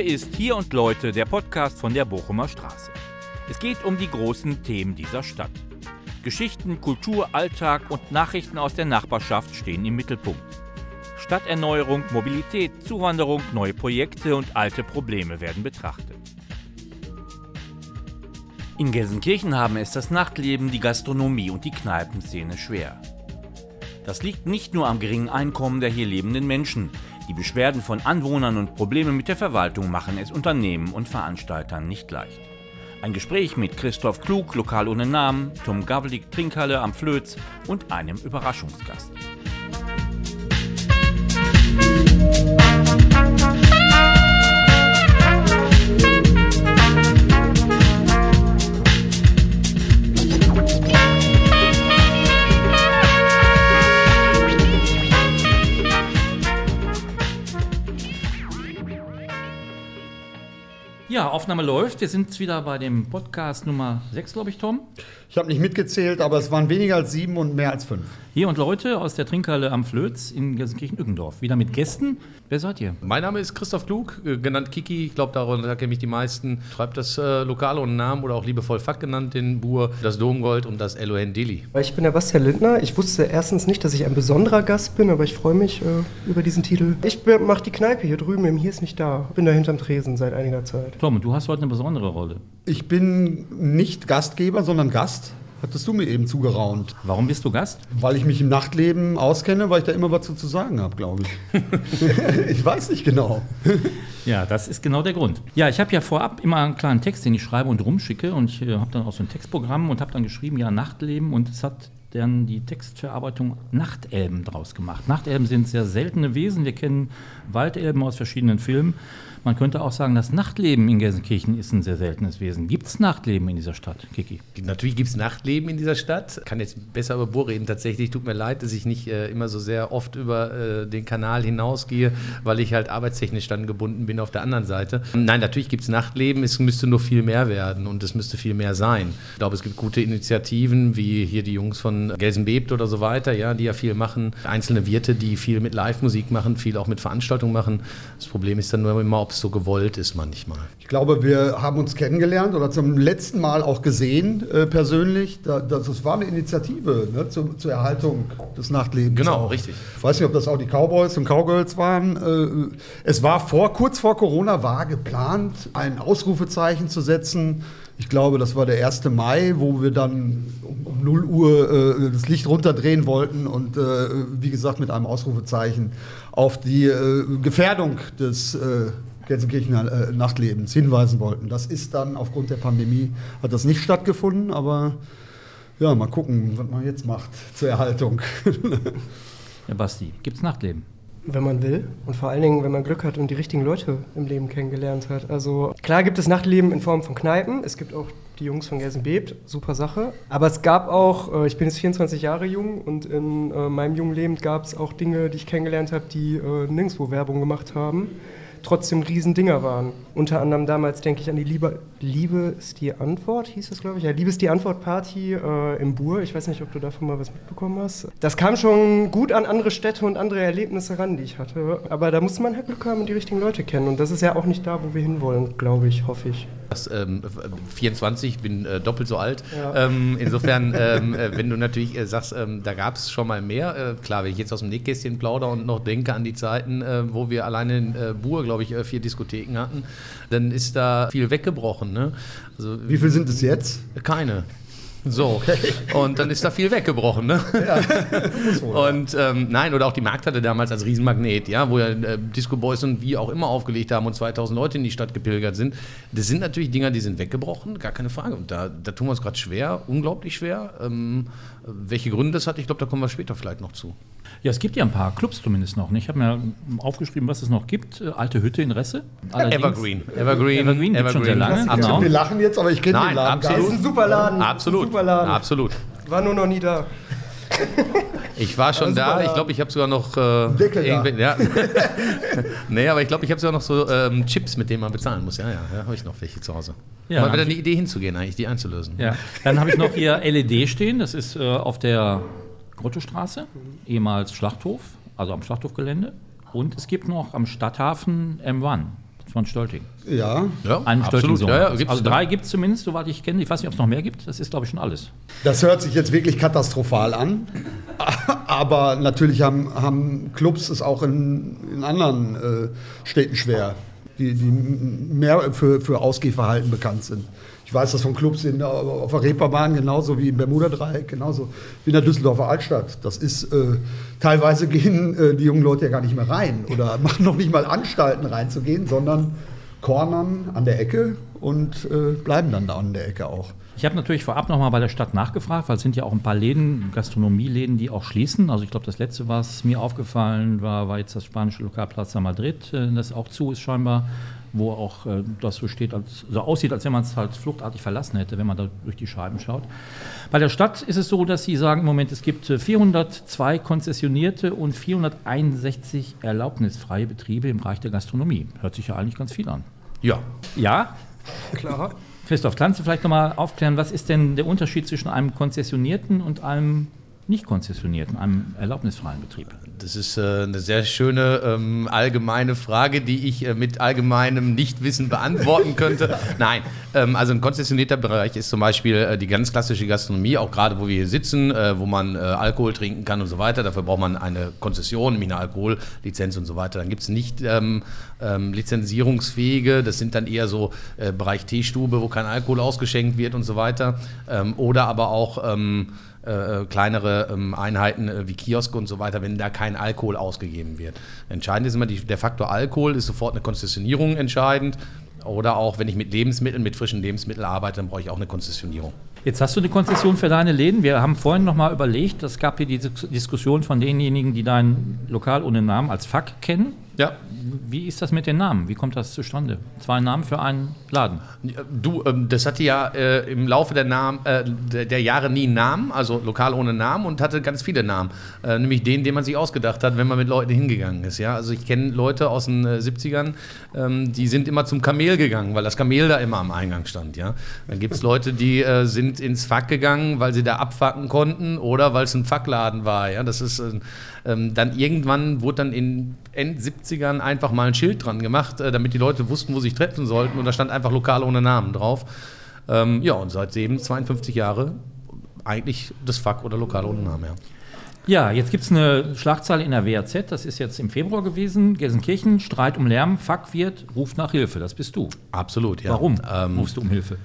Hier ist Hier und Leute, der Podcast von der Bochumer Straße. Es geht um die großen Themen dieser Stadt. Geschichten, Kultur, Alltag und Nachrichten aus der Nachbarschaft stehen im Mittelpunkt. Stadterneuerung, Mobilität, Zuwanderung, neue Projekte und alte Probleme werden betrachtet. In Gelsenkirchen haben es das Nachtleben, die Gastronomie und die Kneipenszene schwer. Das liegt nicht nur am geringen Einkommen der hier lebenden Menschen. Die Beschwerden von Anwohnern und Probleme mit der Verwaltung machen es Unternehmen und Veranstaltern nicht leicht. Ein Gespräch mit Christoph Klug, lokal ohne Namen, Tom Gavlik Trinkhalle am Flöz und einem Überraschungsgast. Ja, Aufnahme läuft. Wir sind wieder bei dem Podcast Nummer 6, glaube ich, Tom. Ich habe nicht mitgezählt, aber es waren weniger als sieben und mehr als fünf. Hier und Leute aus der Trinkhalle am Flöz in Gelsenkirchen-Ückendorf. Wieder mit Gästen. Wer seid ihr? Mein Name ist Christoph Klug, äh, genannt Kiki. Ich glaube, darunter kennen mich die meisten. Schreibt das äh, Lokale und Namen oder auch liebevoll Fuck genannt, den Bur, das Domgold und das LON Dili. Ich bin der Bastian Lindner. Ich wusste erstens nicht, dass ich ein besonderer Gast bin, aber ich freue mich äh, über diesen Titel. Ich mache die Kneipe hier drüben im Hier ist nicht da. Bin da hinterm Tresen seit einiger Zeit. Tom, du hast heute eine besondere Rolle. Ich bin nicht Gastgeber, sondern Gast. Hattest du mir eben zugeraunt. Warum bist du Gast? Weil ich mich im Nachtleben auskenne, weil ich da immer was zu, sagen habe, glaube ich. ich weiß nicht genau. Ja, das ist genau der Grund. Ja, ich habe ja vorab immer einen kleinen Text, den ich schreibe und rumschicke. Und ich äh, habe dann auch so ein Textprogramm und habe dann geschrieben, ja, Nachtleben. Und es hat dann die Textverarbeitung Nachtelben draus gemacht. Nachtelben sind sehr seltene Wesen. Wir kennen Waldelben aus verschiedenen Filmen. Man könnte auch sagen, das Nachtleben in Gelsenkirchen ist ein sehr seltenes Wesen. Gibt es Nachtleben in dieser Stadt, Kiki? Natürlich gibt es Nachtleben in dieser Stadt. Kann jetzt besser über Bohr reden. Tatsächlich tut mir leid, dass ich nicht äh, immer so sehr oft über äh, den Kanal hinausgehe, weil ich halt arbeitstechnisch dann gebunden bin auf der anderen Seite. Nein, natürlich gibt es Nachtleben. Es müsste nur viel mehr werden und es müsste viel mehr sein. Ich glaube, es gibt gute Initiativen, wie hier die Jungs von Gelsenbebt oder so weiter, ja, die ja viel machen. Einzelne Wirte, die viel mit Live-Musik machen, viel auch mit Veranstaltungen machen. Das Problem ist dann nur immer, ob es so gewollt ist manchmal. Ich glaube, wir haben uns kennengelernt oder zum letzten Mal auch gesehen äh, persönlich. Da, das war eine Initiative ne, zu, zur Erhaltung des Nachtlebens. Genau, auch. richtig. Ich weiß nicht, ob das auch die Cowboys und Cowgirls waren. Äh, es war vor, kurz vor Corona war geplant, ein Ausrufezeichen zu setzen. Ich glaube, das war der 1. Mai, wo wir dann um, um 0 Uhr äh, das Licht runterdrehen wollten und äh, wie gesagt mit einem Ausrufezeichen auf die äh, Gefährdung des äh, Gelsenkirchener äh, Nachtlebens hinweisen wollten. Das ist dann aufgrund der Pandemie, hat das nicht stattgefunden, aber ja, mal gucken, was man jetzt macht zur Erhaltung. Ja, Basti, gibt es Nachtleben? Wenn man will und vor allen Dingen, wenn man Glück hat und die richtigen Leute im Leben kennengelernt hat. Also klar gibt es Nachtleben in Form von Kneipen. Es gibt auch die Jungs von Gelsenbebt, super Sache. Aber es gab auch, äh, ich bin jetzt 24 Jahre jung und in äh, meinem jungen Leben gab es auch Dinge, die ich kennengelernt habe, die äh, nirgendwo Werbung gemacht haben trotzdem Riesendinger waren. Unter anderem damals denke ich an die Liebe, Liebe ist die Antwort, hieß das glaube ich. Ja, Liebe ist die Antwort-Party äh, im Bur. Ich weiß nicht, ob du davon mal was mitbekommen hast. Das kam schon gut an andere Städte und andere Erlebnisse ran, die ich hatte. Aber da musste man halt Glück haben und die richtigen Leute kennen. Und das ist ja auch nicht da, wo wir hinwollen, glaube ich, hoffe ich. Das, ähm, 24, ich bin äh, doppelt so alt. Ja. Ähm, insofern, ähm, äh, wenn du natürlich äh, sagst, ähm, da gab es schon mal mehr, äh, klar, wenn ich jetzt aus dem Nähkästchen plaudere und noch denke an die Zeiten, äh, wo wir alleine in äh, Bur, glaube ich, vier Diskotheken hatten, dann ist da viel weggebrochen. Ne? Also, Wie viel sind es jetzt? Keine. So, und dann ist da viel weggebrochen, ne? Ja, und ähm, nein, oder auch die Markthalle damals als Riesenmagnet, ja, wo ja äh, Disco Boys und wie auch immer aufgelegt haben und 2000 Leute in die Stadt gepilgert sind. Das sind natürlich Dinger, die sind weggebrochen, gar keine Frage. Und da, da tun wir uns gerade schwer, unglaublich schwer. Ähm, welche Gründe das hat, ich glaube, da kommen wir später vielleicht noch zu. Ja, es gibt ja ein paar Clubs zumindest noch. Ich habe mir aufgeschrieben, was es noch gibt. Äh, Alte Hütte in Resse. Evergreen. Evergreen. Evergreen, Evergreen. schon sehr lange. Genau. Wir lachen jetzt, aber ich kenne den Laden. Absolut. Das ist ein super Laden. Absolut. Super Laden. Absolut. War nur noch nie da. Ich war schon da. Ich glaube, ich habe sogar noch. Äh, Deckel da. Ja. nee, aber ich glaube, ich habe sogar noch so ähm, Chips, mit denen man bezahlen muss. Ja, ja, ja habe ich noch welche zu Hause. Ja, Mal wieder eine Idee hinzugehen, eigentlich, die einzulösen. Ja. Dann habe ich noch hier LED stehen. Das ist äh, auf der Grottostraße, ehemals Schlachthof, also am Schlachthofgelände. Und es gibt noch am Stadthafen M1. von Stölting. Ja. Ja, Einen absolut. Stölting-Sohn. Ja, ja, gibt's, also drei gibt es zumindest, soweit ich kenne. Ich weiß nicht, ob es noch mehr gibt. Das ist, glaube ich, schon alles. Das hört sich jetzt wirklich katastrophal an. Aber natürlich haben, haben Clubs es auch in, in anderen äh, Städten schwer, die, die mehr für, für Ausgehverhalten bekannt sind. Ich weiß das von Clubs in, auf der Reeperbahn genauso wie im Bermuda-Dreieck, genauso wie in der Düsseldorfer Altstadt. Das ist, äh, teilweise gehen äh, die jungen Leute ja gar nicht mehr rein oder machen noch nicht mal Anstalten reinzugehen, sondern cornern an der Ecke und äh, bleiben dann da an der Ecke auch. Ich habe natürlich vorab nochmal bei der Stadt nachgefragt, weil es sind ja auch ein paar Läden, Gastronomieläden, die auch schließen. Also ich glaube, das letzte, was mir aufgefallen war, war jetzt das spanische Lokal Plaza Madrid, äh, das auch zu ist scheinbar, wo auch äh, das so steht, als, so aussieht, als wenn man es halt fluchtartig verlassen hätte, wenn man da durch die Scheiben schaut. Bei der Stadt ist es so, dass sie sagen im Moment, es gibt äh, 402 konzessionierte und 461 erlaubnisfreie Betriebe im Bereich der Gastronomie. Hört sich ja eigentlich ganz viel an. Ja, Ja, Klar. Christoph, kannst du vielleicht nochmal aufklären, was ist denn der Unterschied zwischen einem konzessionierten und einem nicht konzessionierten, einem erlaubnisfreien Betrieb? Das ist äh, eine sehr schöne ähm, allgemeine Frage, die ich äh, mit allgemeinem Nichtwissen beantworten könnte. Nein, ähm, also ein konzessionierter Bereich ist zum Beispiel äh, die ganz klassische Gastronomie, auch gerade wo wir hier sitzen, wo man Alkohol trinken kann und so weiter. Dafür braucht man eine Konzession, nämlich eine Alkohollizenz und so weiter. Dann gibt es nicht ähm, ähm, lizenzierungsfähige, das sind dann eher so äh, Bereich Teestube, wo kein Alkohol ausgeschenkt wird und so weiter. Ähm, oder aber auch ähm, äh, kleinere ähm, Einheiten äh, wie Kioske und so weiter, wenn da kein Alkohol ausgegeben wird. Entscheidend ist immer die, der Faktor Alkohol, ist sofort eine Konzessionierung entscheidend. Oder auch, wenn ich mit Lebensmitteln, mit frischen Lebensmitteln arbeite, dann brauche ich auch eine Konzessionierung. Jetzt hast du eine Konzession für deine Läden. Wir haben vorhin nochmal überlegt, es gab hier die Dis- Diskussion von denjenigen, die dein Lokal ohne Namen als FAK kennen. Ja, Wie ist das mit den Namen? Wie kommt das zustande? Zwei Namen für einen Laden. Du, ähm, das hatte ja äh, im Laufe der, Namen, äh, der, Jahre nie einen Namen, also lokal ohne Namen und hatte ganz viele Namen. Äh, nämlich den, den man sich ausgedacht hat, wenn man mit Leuten hingegangen ist. Ja? Also ich kenne Leute aus den äh, 70ern, ähm, die sind immer zum Kamel gegangen, weil das Kamel da immer am Eingang stand. Ja? Dann gibt es Leute, die sind ins Fack gegangen, weil sie da abfacken konnten oder weil es ein Fackladen war. Ja? Das ist ähm, dann irgendwann wurde dann in End 70ern einfach mal ein Schild dran gemacht, äh, damit die Leute wussten, wo sie sich treffen sollten. Und da stand einfach lokal ohne Namen drauf. Ähm, ja, und seitdem 52 Jahre eigentlich das Fuck oder lokal ohne Namen, ja. Ja, jetzt gibt es eine Schlagzeile in der WAZ, das ist jetzt im Februar gewesen. Gelsenkirchen, Streit um Lärm, FAK-Wirt ruft nach Hilfe. Das bist du. Absolut, ja. Warum Ähm, rufst du um Hilfe?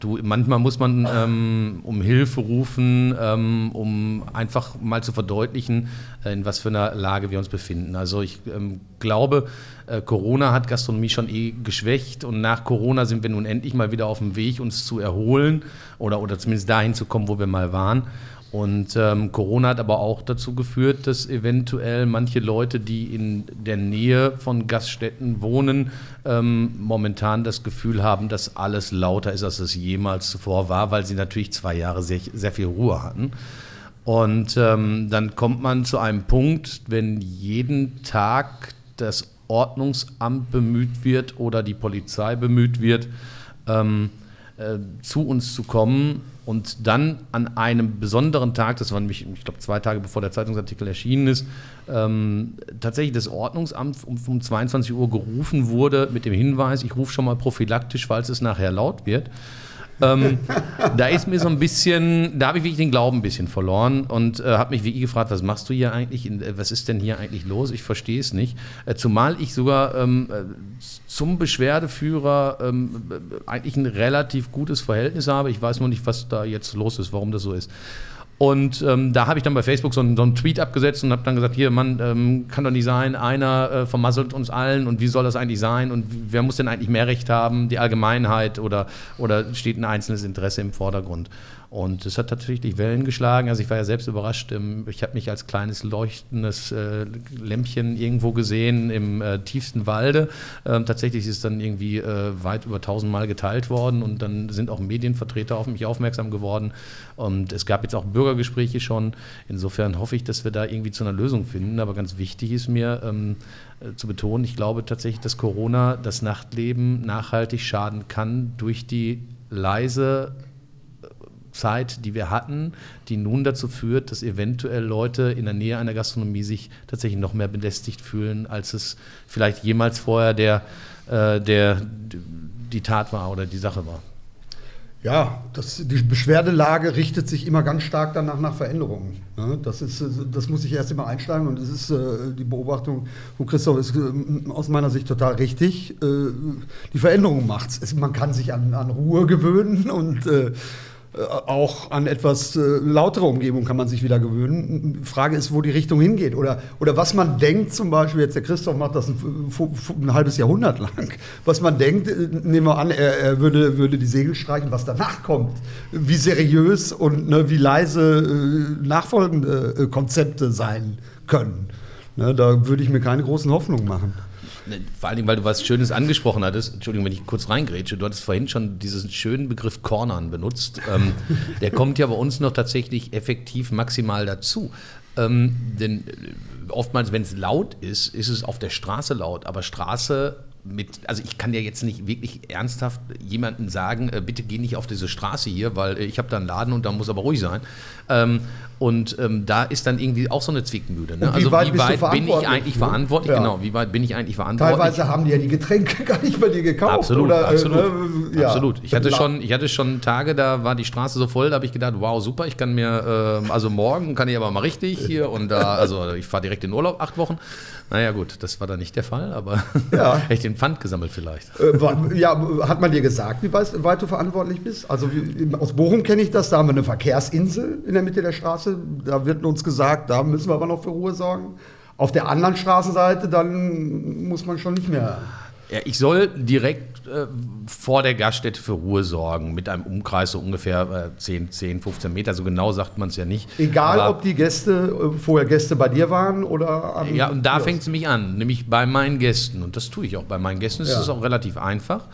Du, manchmal muss man ähm, um Hilfe rufen, ähm, um einfach mal zu verdeutlichen, äh, in was für einer Lage wir uns befinden. Also ich ähm, glaube, äh, Corona hat Gastronomie schon eh geschwächt und nach Corona sind wir nun endlich mal wieder auf dem Weg, uns zu erholen oder, oder zumindest dahin zu kommen, wo wir mal waren. Und ähm, Corona hat aber auch dazu geführt, dass eventuell manche Leute, die in der Nähe von Gaststätten wohnen, ähm, momentan das Gefühl haben, dass alles lauter ist, als es jemals zuvor war, weil sie natürlich zwei Jahre sehr, sehr viel Ruhe hatten. Und ähm, dann kommt man zu einem Punkt, wenn jeden Tag das Ordnungsamt bemüht wird oder die Polizei bemüht wird, ähm, äh, zu uns zu kommen und dann an einem besonderen Tag, das war nämlich, ich glaube, zwei Tage bevor der Zeitungsartikel erschienen ist, ähm, tatsächlich das Ordnungsamt um, um 22 Uhr gerufen wurde mit dem Hinweis, ich rufe schon mal prophylaktisch, falls es nachher laut wird. Ähm, da ist mir so ein bisschen, da habe ich wirklich den Glauben ein bisschen verloren und äh, habe mich wirklich gefragt, was machst du hier eigentlich? Äh, was ist denn hier eigentlich los? Ich verstehe es nicht. Äh, zumal ich sogar ähm, äh, zum Beschwerdeführer ähm, äh, eigentlich ein relativ gutes Verhältnis habe. Ich weiß nur nicht, was da jetzt los ist, warum das so ist. Und ähm, da habe ich dann bei Facebook so einen, so einen Tweet abgesetzt und habe dann gesagt, hier, Mann, ähm, kann doch nicht sein, einer äh, vermasselt uns allen und wie soll das eigentlich sein und wer muss denn eigentlich mehr Recht haben, die Allgemeinheit oder, oder steht ein einzelnes Interesse im Vordergrund? Und es hat tatsächlich Wellen geschlagen. Also ich war ja selbst überrascht. ähm, Ich habe mich als kleines leuchtendes äh, Lämpchen irgendwo gesehen im äh, tiefsten Walde. Ähm, tatsächlich ist es dann irgendwie äh, weit über tausendmal geteilt worden und dann sind auch Medienvertreter auf mich aufmerksam geworden. Und es gab jetzt auch Bürgergespräche schon. Insofern hoffe ich, dass wir da irgendwie zu einer Lösung finden. Aber ganz wichtig ist mir ähm, äh, zu betonen, ich glaube tatsächlich, dass Corona das Nachtleben nachhaltig schaden kann durch die leise Zeit, die wir hatten, die nun dazu führt, dass eventuell Leute in der Nähe einer Gastronomie sich tatsächlich noch mehr belästigt fühlen, als es vielleicht jemals vorher der, äh, der, die Tat war oder die Sache war. Ja, das, die Beschwerdelage richtet sich immer ganz stark danach nach Veränderungen. Ne? Das, ist, das muss ich erst immer einsteigen und es ist äh, die Beobachtung von Christoph ist äh, aus meiner Sicht total richtig. Die Veränderung macht es. Man kann sich an, an Ruhe gewöhnen und auch an etwas äh, lautere Umgebung kann man sich wieder gewöhnen. Die Frage ist, wo die Richtung hingeht oder, oder was man denkt, zum Beispiel, jetzt der Christoph macht das ein, ein halbes Jahrhundert lang, was man denkt, äh, nehmen wir an, er, er, würde, würde die Segel streichen, was danach kommt, wie seriös und ne, wie leise äh, nachfolgende äh, Konzepte sein können. Ne, da würde ich mir keine großen Hoffnungen machen. Ne, vor allem, weil du was Schönes angesprochen hattest. Entschuldigung, wenn ich kurz reingrätsche. Du hattest vorhin schon diesen schönen Begriff Cornern benutzt. Ähm, der kommt ja bei uns noch tatsächlich effektiv maximal dazu. Ähm, denn äh, oftmals, wenn es laut ist, ist es auf der Straße laut. Aber Straße mit, also ich kann ja jetzt nicht wirklich ernsthaft jemandem sagen, äh, bitte geh nicht auf diese Straße hier, weil äh, ich habe da einen Laden und da muss aber ruhig sein. Ähm, und ähm, da ist dann irgendwie auch so eine Zwickmühle. Ne? Also wie weit, wie weit bin ich eigentlich ne? verantwortlich? Ja. Genau, wie weit bin ich eigentlich verantwortlich? Teilweise haben die ja die Getränke gar nicht bei dir gekauft. Absolut, oder, äh, absolut. Äh, ja. absolut. Ich hatte, schon, ich hatte schon Tage, da war die Straße so voll, da habe ich gedacht, wow, super, ich kann mir, äh, also morgen kann ich aber mal richtig hier und da, also ich fahre direkt in Urlaub, acht Wochen. Naja gut, das war dann nicht der Fall, aber ja. hätte ich den Pfand gesammelt vielleicht. Äh, ja, hat man dir gesagt, wie weit du verantwortlich bist? Also wie, aus Bochum kenne ich das, da haben wir eine Verkehrsinsel in der Mitte der Straße. Da wird uns gesagt, da müssen wir aber noch für Ruhe sorgen. Auf der anderen Straßenseite, dann muss man schon nicht mehr ja, ich soll direkt äh, vor der Gaststätte für Ruhe sorgen, mit einem Umkreis so ungefähr äh, 10, 10, 15 Meter. So genau sagt man es ja nicht. Egal, Aber, ob die Gäste äh, vorher Gäste bei dir waren oder an Ja, und da fängt es mich an, nämlich bei meinen Gästen. Und das tue ich auch bei meinen Gästen. Das ja. ist auch relativ einfach.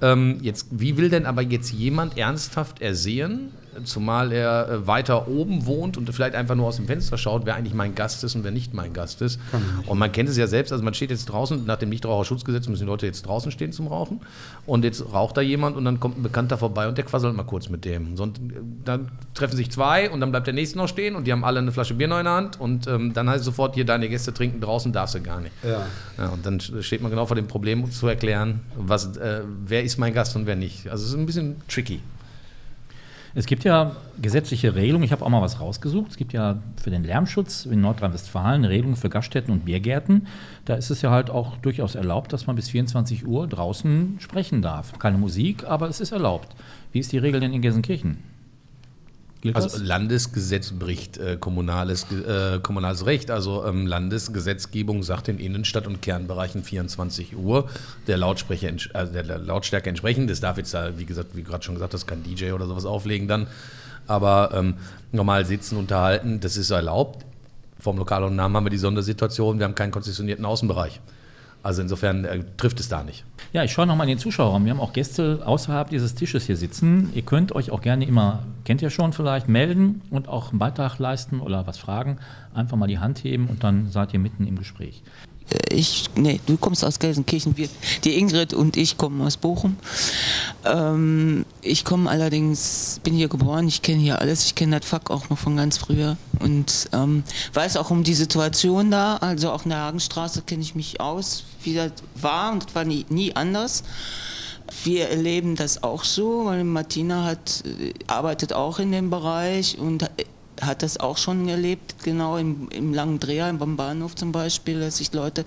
Ähm, jetzt, wie will denn aber jetzt jemand ernsthaft ersehen, zumal er äh, weiter oben wohnt und vielleicht einfach nur aus dem Fenster schaut, wer eigentlich mein Gast ist und wer nicht mein Gast ist. Und man kennt es ja selbst, also man steht jetzt draußen, nach dem Nichtraucherschutzgesetz müssen die Leute jetzt draußen stehen zum Rauchen und jetzt raucht da jemand und dann kommt ein Bekannter vorbei und der quasselt mal kurz mit dem. Und dann treffen sich zwei und dann bleibt der nächste noch stehen und die haben alle eine Flasche Bier noch in der Hand und ähm, dann heißt es sofort, hier deine Gäste trinken, draußen darfst du gar nicht. Ja. ja und dann steht man genau vor dem Problem zu erklären, was, äh, wer ist mein Gast und wer nicht. Also es ist ein bisschen tricky. Es gibt ja gesetzliche Regelungen, ich habe auch mal was rausgesucht. Es gibt ja für den Lärmschutz in Nordrhein-Westfalen Regelungen für Gaststätten und Biergärten. Da ist es ja halt auch durchaus erlaubt, dass man bis 24 Uhr draußen sprechen darf. Keine Musik, aber es ist erlaubt. Wie ist die Regel denn in Gelsenkirchen? Gilt also das? Landesgesetz bricht äh, kommunales, äh, kommunales Recht. Also ähm, Landesgesetzgebung sagt in Innenstadt- und Kernbereichen 24 Uhr der, Lautsprecher, also der, der Lautstärke entsprechend. Das darf jetzt, wie gesagt, wie gerade schon gesagt, das kann DJ oder sowas auflegen dann. Aber ähm, normal sitzen, unterhalten, das ist erlaubt. Vom Lokal und Namen haben wir die Sondersituation, wir haben keinen konzessionierten Außenbereich. Also insofern äh, trifft es da nicht. Ja, ich schaue nochmal in den Zuschauerraum. Wir haben auch Gäste außerhalb dieses Tisches hier sitzen. Ihr könnt euch auch gerne immer, kennt ihr schon vielleicht, melden und auch einen Beitrag leisten oder was fragen. Einfach mal die Hand heben und dann seid ihr mitten im Gespräch. Äh, ich, nee, du kommst aus Gelsenkirchen, wir, die Ingrid und ich kommen aus Bochum. Ähm, ich komme allerdings, bin hier geboren, ich kenne hier alles, ich kenne das Fuck auch noch von ganz früher und ähm, weiß auch um die Situation da, also auch in der Hagenstraße kenne ich mich aus, wie das war und das war nie, nie anders. Wir erleben das auch so, weil Martina hat, äh, arbeitet auch in dem Bereich und hat das auch schon erlebt, genau im, im langen Dreher, beim Bahnhof zum Beispiel, dass sich Leute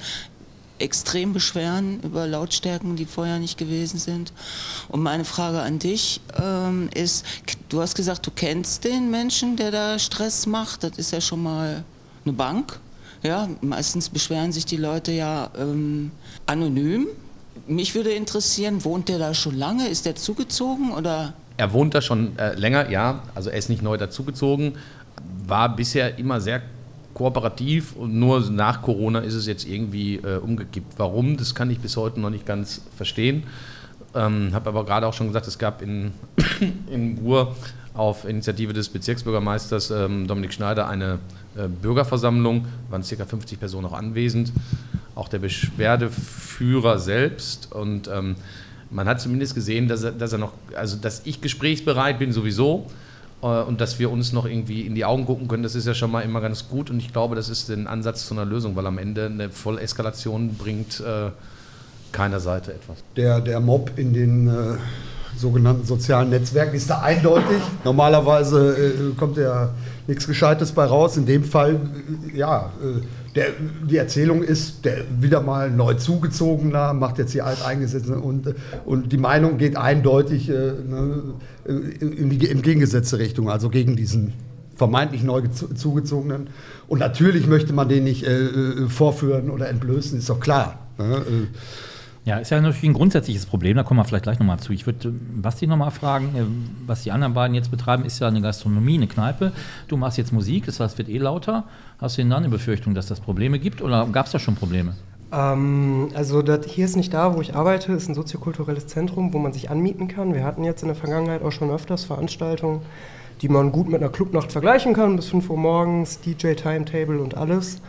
extrem beschweren über Lautstärken, die vorher nicht gewesen sind. Und meine Frage an dich ähm, ist, du hast gesagt, du kennst den Menschen, der da Stress macht. Das ist ja schon mal eine Bank. Ja, meistens beschweren sich die Leute ja ähm, anonym. Mich würde interessieren, wohnt der da schon lange? Ist der zugezogen oder? Er wohnt da schon äh, länger, ja. Also er ist nicht neu dazugezogen war bisher immer sehr kooperativ und nur nach Corona ist es jetzt irgendwie äh, umgekippt. Warum, das kann ich bis heute noch nicht ganz verstehen. Ähm, habe aber gerade auch schon gesagt, es gab in, in Ruhr auf Initiative des Bezirksbürgermeisters ähm, Dominik Schneider eine äh, Bürgerversammlung, waren ca. 50 Personen auch anwesend, auch der Beschwerdeführer selbst und ähm, man hat zumindest gesehen, dass er, dass er noch, also dass ich gesprächsbereit bin sowieso, Äh, und dass wir uns noch irgendwie in die Augen gucken können, das ist ja schon mal immer ganz gut. Und ich glaube, das ist ein Ansatz zu einer Lösung, weil am Ende eine Volleskalation bringt äh, keiner Seite etwas. Der, der Mob in den äh, sogenannten sozialen Netzwerken ist da eindeutig. Normalerweise äh, kommt ja nichts Gescheites bei raus. In dem Fall, äh, ja, äh, der, die Erzählung ist, der wieder mal neu zugezogener, macht jetzt die Alteingesetzten und, und die Meinung geht eindeutig äh, ne, in die entgegengesetzte Richtung, also gegen diesen vermeintlich neu zugezogenen. Und natürlich möchte man den nicht äh, äh, vorführen oder entblößen, ist doch klar. Ne? Äh, ja, ist ja natürlich ein grundsätzliches Problem, da kommen wir vielleicht gleich nochmal zu. Ich würde Basti nochmal fragen, äh, was die anderen beiden jetzt betreiben, ist ja eine Gastronomie, eine Kneipe. Du machst jetzt Musik, das heißt, wird eh lauter. Hast du denn dann eine Befürchtung, dass das Probleme gibt oder gab es da schon Probleme? Ähm, also das, hier ist nicht da, wo ich arbeite, ist ein soziokulturelles Zentrum, wo man sich anmieten kann. Wir hatten jetzt in der Vergangenheit auch schon öfters Veranstaltungen, die man gut mit einer Clubnacht vergleichen kann, bis 5 Uhr morgens, DJ-Timetable und alles.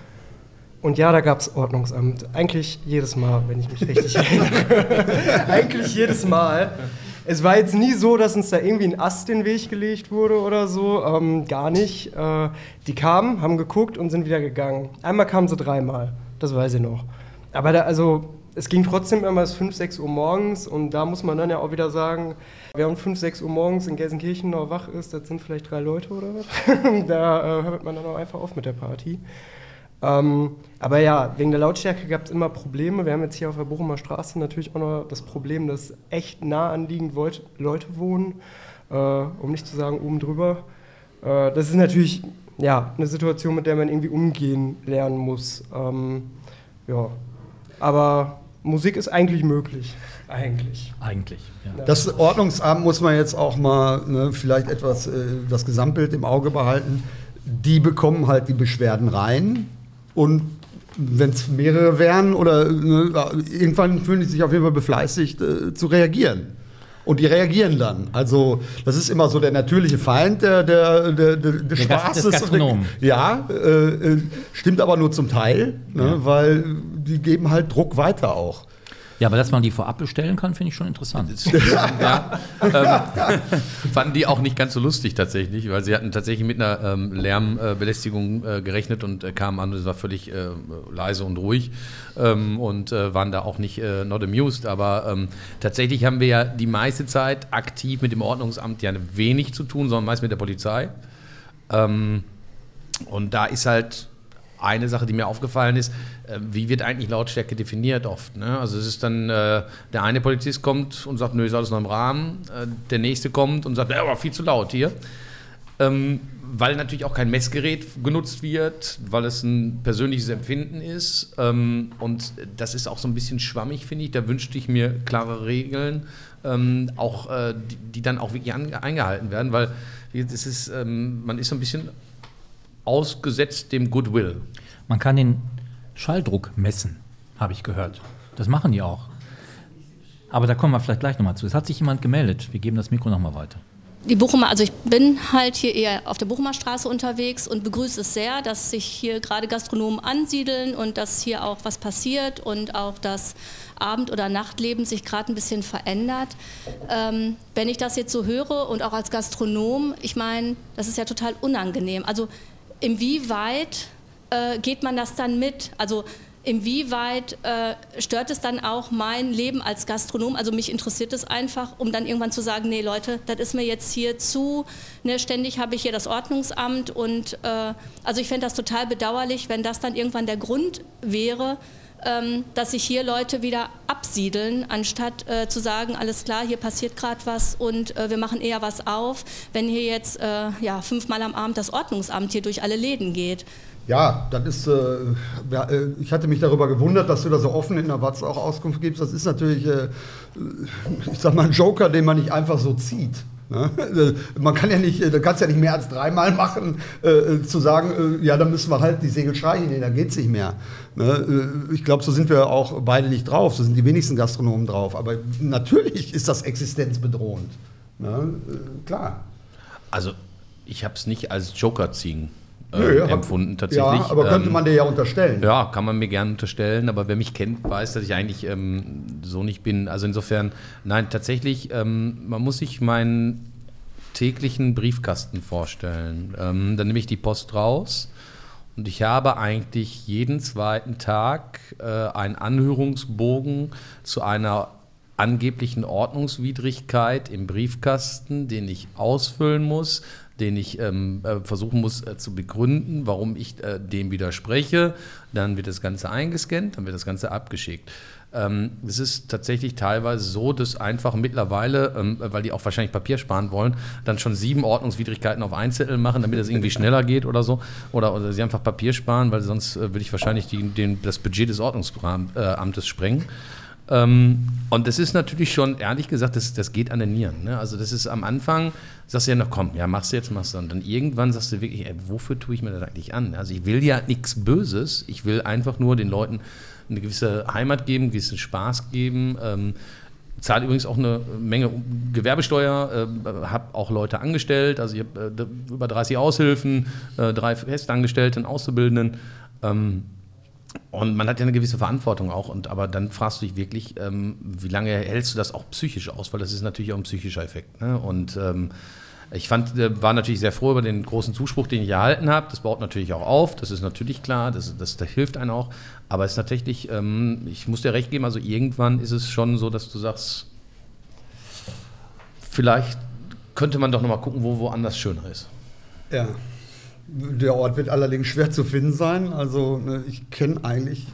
Und ja, da gab es Ordnungsamt. Eigentlich jedes Mal, wenn ich mich richtig erinnere. Eigentlich jedes Mal. Es war jetzt nie so, dass uns da irgendwie ein Ast in den Weg gelegt wurde oder so. Ähm, gar nicht. Äh, die kamen, haben geguckt und sind wieder gegangen. Einmal kamen sie dreimal. Das weiß ich noch. Aber da, also, es ging trotzdem immer bis 5, 6 Uhr morgens. Und da muss man dann ja auch wieder sagen, wer um 5, 6 Uhr morgens in Gelsenkirchen noch wach ist, das sind vielleicht drei Leute oder was. da äh, hört man dann auch einfach auf mit der Party. Ähm, aber ja, wegen der Lautstärke gab es immer Probleme. Wir haben jetzt hier auf der Bochumer Straße natürlich auch noch das Problem, dass echt nah anliegend Leute wohnen, äh, um nicht zu sagen oben drüber. Äh, das ist natürlich ja, eine Situation, mit der man irgendwie umgehen lernen muss. Ähm, ja, aber Musik ist eigentlich möglich. Eigentlich. Eigentlich, ja. Das Ordnungsamt muss man jetzt auch mal ne, vielleicht etwas äh, das Gesamtbild im Auge behalten. Die bekommen halt die Beschwerden rein und wenn es mehrere wären oder ne, irgendwann fühlen die sich auf jeden Fall befleißigt äh, zu reagieren. Und die reagieren dann. Also, das ist immer so der natürliche Feind der, der, der, der, der Spaßes. Ja, äh, äh, stimmt aber nur zum Teil, ne, ja. weil die geben halt Druck weiter auch. Ja, aber dass man die vorab bestellen kann, finde ich schon interessant. ja, ähm, fanden die auch nicht ganz so lustig tatsächlich, weil sie hatten tatsächlich mit einer ähm, Lärmbelästigung äh, gerechnet und äh, kamen an und es war völlig äh, leise und ruhig ähm, und äh, waren da auch nicht äh, not amused. Aber ähm, tatsächlich haben wir ja die meiste Zeit aktiv mit dem Ordnungsamt ja wenig zu tun, sondern meist mit der Polizei. Ähm, und da ist halt eine Sache, die mir aufgefallen ist, äh, wie wird eigentlich Lautstärke definiert oft? Ne? Also es ist dann, äh, der eine Polizist kommt und sagt, nö, ist alles noch im Rahmen. Äh, der nächste kommt und sagt, ja, war viel zu laut hier. Ähm, weil natürlich auch kein Messgerät genutzt wird, weil es ein persönliches Empfinden ist. Ähm, und das ist auch so ein bisschen schwammig, finde ich. Da wünschte ich mir klare Regeln, ähm, auch, äh, die, die, dann auch wirklich an, eingehalten werden, weil das ist, ähm, man ist so ein bisschen ausgesetzt dem Goodwill. Man kann den Schalldruck messen, habe ich gehört. Das machen die auch. Aber da kommen wir vielleicht gleich nochmal zu. Es hat sich jemand gemeldet. Wir geben das Mikro nochmal weiter. Die Bochumer, also ich bin halt hier eher auf der Bochumer Straße unterwegs und begrüße es sehr, dass sich hier gerade Gastronomen ansiedeln und dass hier auch was passiert und auch das Abend- oder Nachtleben sich gerade ein bisschen verändert. Ähm, wenn ich das jetzt so höre und auch als Gastronom, ich meine, das ist ja total unangenehm. Also inwieweit äh, geht man das dann mit? Also inwieweit äh, stört es dann auch mein Leben als Gastronom? Also mich interessiert es einfach, um dann irgendwann zu sagen, nee Leute, das ist mir jetzt hier zu, ne, ständig habe ich hier das Ordnungsamt und äh, also ich fände das total bedauerlich, wenn das dann irgendwann der Grund wäre, dass sich hier Leute wieder absiedeln, anstatt äh, zu sagen, alles klar, hier passiert gerade was und äh, wir machen eher was auf, wenn hier jetzt äh, ja, fünfmal am Abend das Ordnungsamt hier durch alle Läden geht. Ja, das ist, äh, äh, ich hatte mich darüber gewundert, dass du da so offen in der Watz auch Auskunft gibst. Das ist natürlich, äh, ich sag mal, ein Joker, den man nicht einfach so zieht. Ne? Man kann ja nicht, du kannst ja nicht mehr als dreimal machen, äh, zu sagen, äh, ja, dann müssen wir halt die Segel streichen, nee, da geht es nicht mehr. Ne? Äh, ich glaube, so sind wir auch beide nicht drauf, so sind die wenigsten Gastronomen drauf. Aber natürlich ist das existenzbedrohend. Ne? Äh, klar. Also, ich habe es nicht als Joker ziehen äh, ja, empfunden tatsächlich. Ja, aber könnte ähm, man dir ja unterstellen. Ja, kann man mir gerne unterstellen, aber wer mich kennt, weiß, dass ich eigentlich ähm, so nicht bin. Also insofern, nein, tatsächlich, ähm, man muss sich meinen täglichen Briefkasten vorstellen. Ähm, dann nehme ich die Post raus und ich habe eigentlich jeden zweiten Tag äh, einen Anhörungsbogen zu einer angeblichen Ordnungswidrigkeit im Briefkasten, den ich ausfüllen muss, den ich ähm, äh, versuchen muss äh, zu begründen, warum ich äh, dem widerspreche. Dann wird das Ganze eingescannt, dann wird das Ganze abgeschickt. Ähm, es ist tatsächlich teilweise so, dass einfach mittlerweile, ähm, weil die auch wahrscheinlich Papier sparen wollen, dann schon sieben Ordnungswidrigkeiten auf ein Zettel machen, damit es irgendwie schneller geht oder so. Oder, oder sie einfach Papier sparen, weil sonst äh, würde ich wahrscheinlich die, den, das Budget des Ordnungsamtes sprengen. Ähm, und das ist natürlich schon, ehrlich gesagt, das, das geht an den Nieren. Ne? Also das ist am Anfang, sagst du ja noch, komm, ja, machst du jetzt, machst du. Und dann irgendwann sagst du wirklich, ey, wofür tue ich mir das eigentlich an? Also ich will ja nichts Böses, ich will einfach nur den Leuten eine gewisse Heimat geben, einen gewissen Spaß geben. Ähm, zahle übrigens auch eine Menge Gewerbesteuer, äh, habe auch Leute angestellt, also ich habe äh, über 30 Aushilfen, äh, drei Festangestellte, einen Auszubildenden. Ähm, und man hat ja eine gewisse Verantwortung auch, und, aber dann fragst du dich wirklich, ähm, wie lange hältst du das auch psychisch aus? Weil das ist natürlich auch ein psychischer Effekt. Ne? Und ähm, ich fand, äh, war natürlich sehr froh über den großen Zuspruch, den ich erhalten habe. Das baut natürlich auch auf, das ist natürlich klar, das, das, das hilft einem auch. Aber es ist tatsächlich, ähm, ich muss dir recht geben, also irgendwann ist es schon so, dass du sagst, vielleicht könnte man doch nochmal gucken, wo woanders schöner ist. Ja. Der Ort wird allerdings schwer zu finden sein. Also ne, ich kenne eigentlich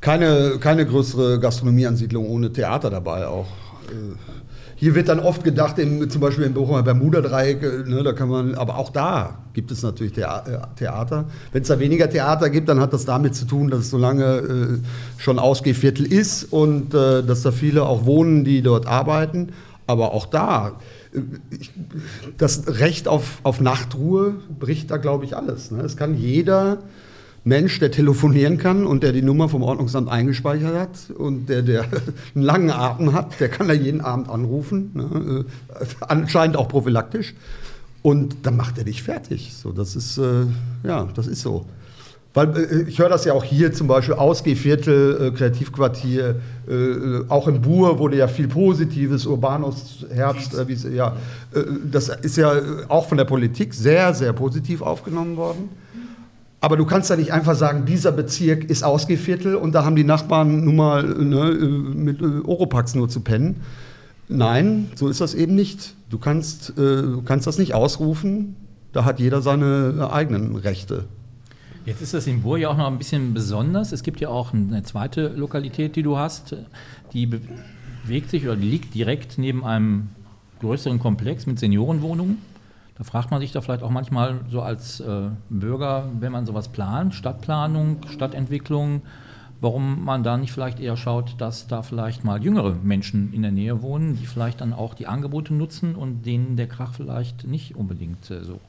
keine, keine größere Gastronomieansiedlung ohne Theater dabei auch. Äh, hier wird dann oft gedacht, in, zum Beispiel im Bochumer Bermuda-Dreieck, äh, ne, da kann man, aber auch da gibt es natürlich äh, Theater. Wenn es da weniger Theater gibt, dann hat das damit zu tun, dass es so lange äh, schon Ausgehviertel ist und äh, dass da viele auch wohnen, die dort arbeiten. Aber auch da das Recht auf, auf Nachtruhe bricht da, glaube ich, alles. Ne? Es kann jeder Mensch, der telefonieren kann und der die Nummer vom Ordnungsamt eingespeichert hat und der, der einen langen Atem hat, der kann da jeden Abend anrufen, ne? Äh, anscheinend auch prophylaktisch. Und dann macht er dich fertig. So, das ist, äh, ja, das ist so. Weil äh, ich höre das ja auch hier zum Beispiel Ausgehviertel, äh, Kreativquartier, äh, auch im Bur wurde ja viel Positives, Urbanus Herbst, ja, das ist ja auch von der Politik sehr, sehr positiv aufgenommen worden. Aber du kannst ja nicht einfach sagen, dieser Bezirk ist Ausgehviertel und da haben die Nachbarn nun mal ne, mit Oropax nur zu pennen. Nein, so ist das eben nicht. Du kannst, du kannst das nicht ausrufen. Da hat jeder seine eigenen Rechte. Jetzt ist das in Bur ja auch noch ein bisschen besonders. Es gibt ja auch eine zweite Lokalität, die du hast, die bewegt sich oder liegt direkt neben einem größeren Komplex mit Seniorenwohnungen. Da fragt man sich da vielleicht auch manchmal so als äh, Bürger, wenn man sowas plant, Stadtplanung, Stadtentwicklung, warum man da nicht vielleicht eher schaut, dass da vielleicht mal jüngere Menschen in der Nähe wohnen, die vielleicht dann auch die Angebote nutzen und denen der Krach vielleicht nicht unbedingt äh, so,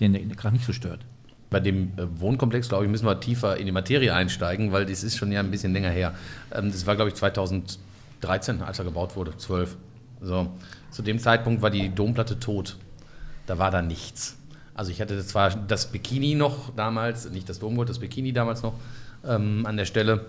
denen der Krach nicht so stört bei dem äh, Wohnkomplex, glaube ich, müssen wir tiefer in die Materie einsteigen, weil das ist schon ja ein bisschen länger her. Ähm, das war, glaube ich, 2013, als er gebaut wurde, 12. So. Zu dem Zeitpunkt war die Domplatte tot. Da war da nichts. Also ich hatte zwar das Bikini noch damals, nicht das Domgold, das Bikini damals noch ähm, an der Stelle.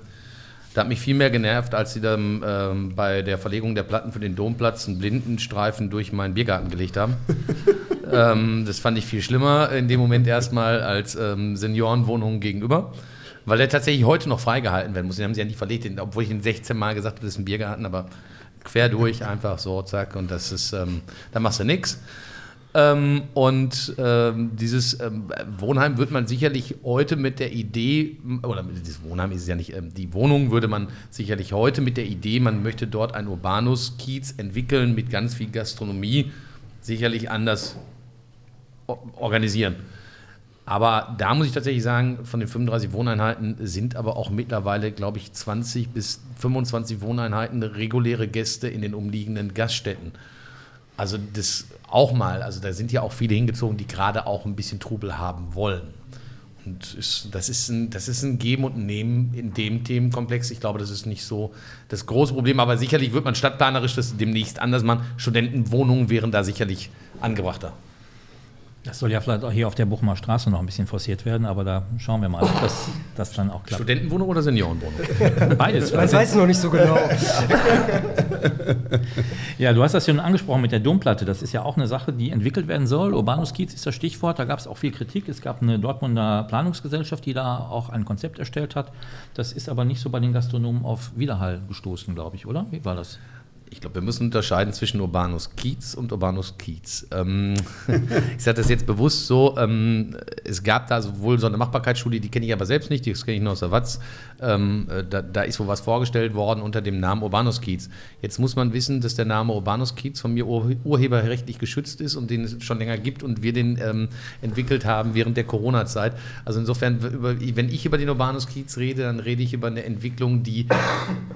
Da hat mich viel mehr genervt, als sie dann ähm, bei der Verlegung der Platten für den Domplatz einen Blindenstreifen durch meinen Biergarten gelegt haben. ähm, das fand ich viel schlimmer in dem Moment erstmal als ähm, Seniorenwohnungen gegenüber. Weil der tatsächlich heute noch freigehalten werden muss. Den haben sie ja nicht verlegt, obwohl ich ihn 16 Mal gesagt habe, das ist ein Biergarten, aber quer durch einfach so, zack, und das ist, ähm, da machst du nichts. Ähm, und ähm, dieses ähm, Wohnheim wird man sicherlich heute mit der Idee, oder dieses Wohnheim ist es ja nicht, ähm, die Wohnung würde man sicherlich heute mit der Idee, man möchte dort ein Urbanus-Kiez entwickeln mit ganz viel Gastronomie, sicherlich anders organisieren. Aber da muss ich tatsächlich sagen, von den 35 Wohneinheiten sind aber auch mittlerweile, glaube ich, 20 bis 25 Wohneinheiten reguläre Gäste in den umliegenden Gaststätten. Also das auch mal, also da sind ja auch viele hingezogen, die gerade auch ein bisschen Trubel haben wollen. Und ist, das, ist ein, das ist ein Geben und Nehmen in dem Themenkomplex. Ich glaube, das ist nicht so das große Problem, aber sicherlich wird man stadtplanerisch das demnächst anders machen. Studentenwohnungen wären da sicherlich angebrachter. Das soll ja vielleicht auch hier auf der Bochumer Straße noch ein bisschen forciert werden, aber da schauen wir mal, ob das, das dann auch klappt. Studentenwohnung oder Seniorenwohnung? Beides. Man weiß noch nicht so genau. Ja, du hast das schon angesprochen mit der Domplatte. Das ist ja auch eine Sache, die entwickelt werden soll. Urbanus Kiez ist das Stichwort. Da gab es auch viel Kritik. Es gab eine Dortmunder Planungsgesellschaft, die da auch ein Konzept erstellt hat. Das ist aber nicht so bei den Gastronomen auf Widerhall gestoßen, glaube ich, oder? Wie war das? Ich glaube, wir müssen unterscheiden zwischen Urbanus Kiez und Urbanus Kiez. Ähm, ich sage das jetzt bewusst so, ähm, es gab da sowohl so eine Machbarkeitsstudie, die kenne ich aber selbst nicht, die kenne ich nur aus der Watz. Ähm, äh, da, da, ist wohl was vorgestellt worden unter dem Namen Urbanus Kiez. Jetzt muss man wissen, dass der Name Urbanus Kiez von mir ur urheberrechtlich geschützt ist und den es schon länger gibt und wir den ähm, entwickelt haben während der Corona-Zeit. Also insofern, über, wenn ich über den Urbanus Kiez rede, dann rede ich über eine Entwicklung, die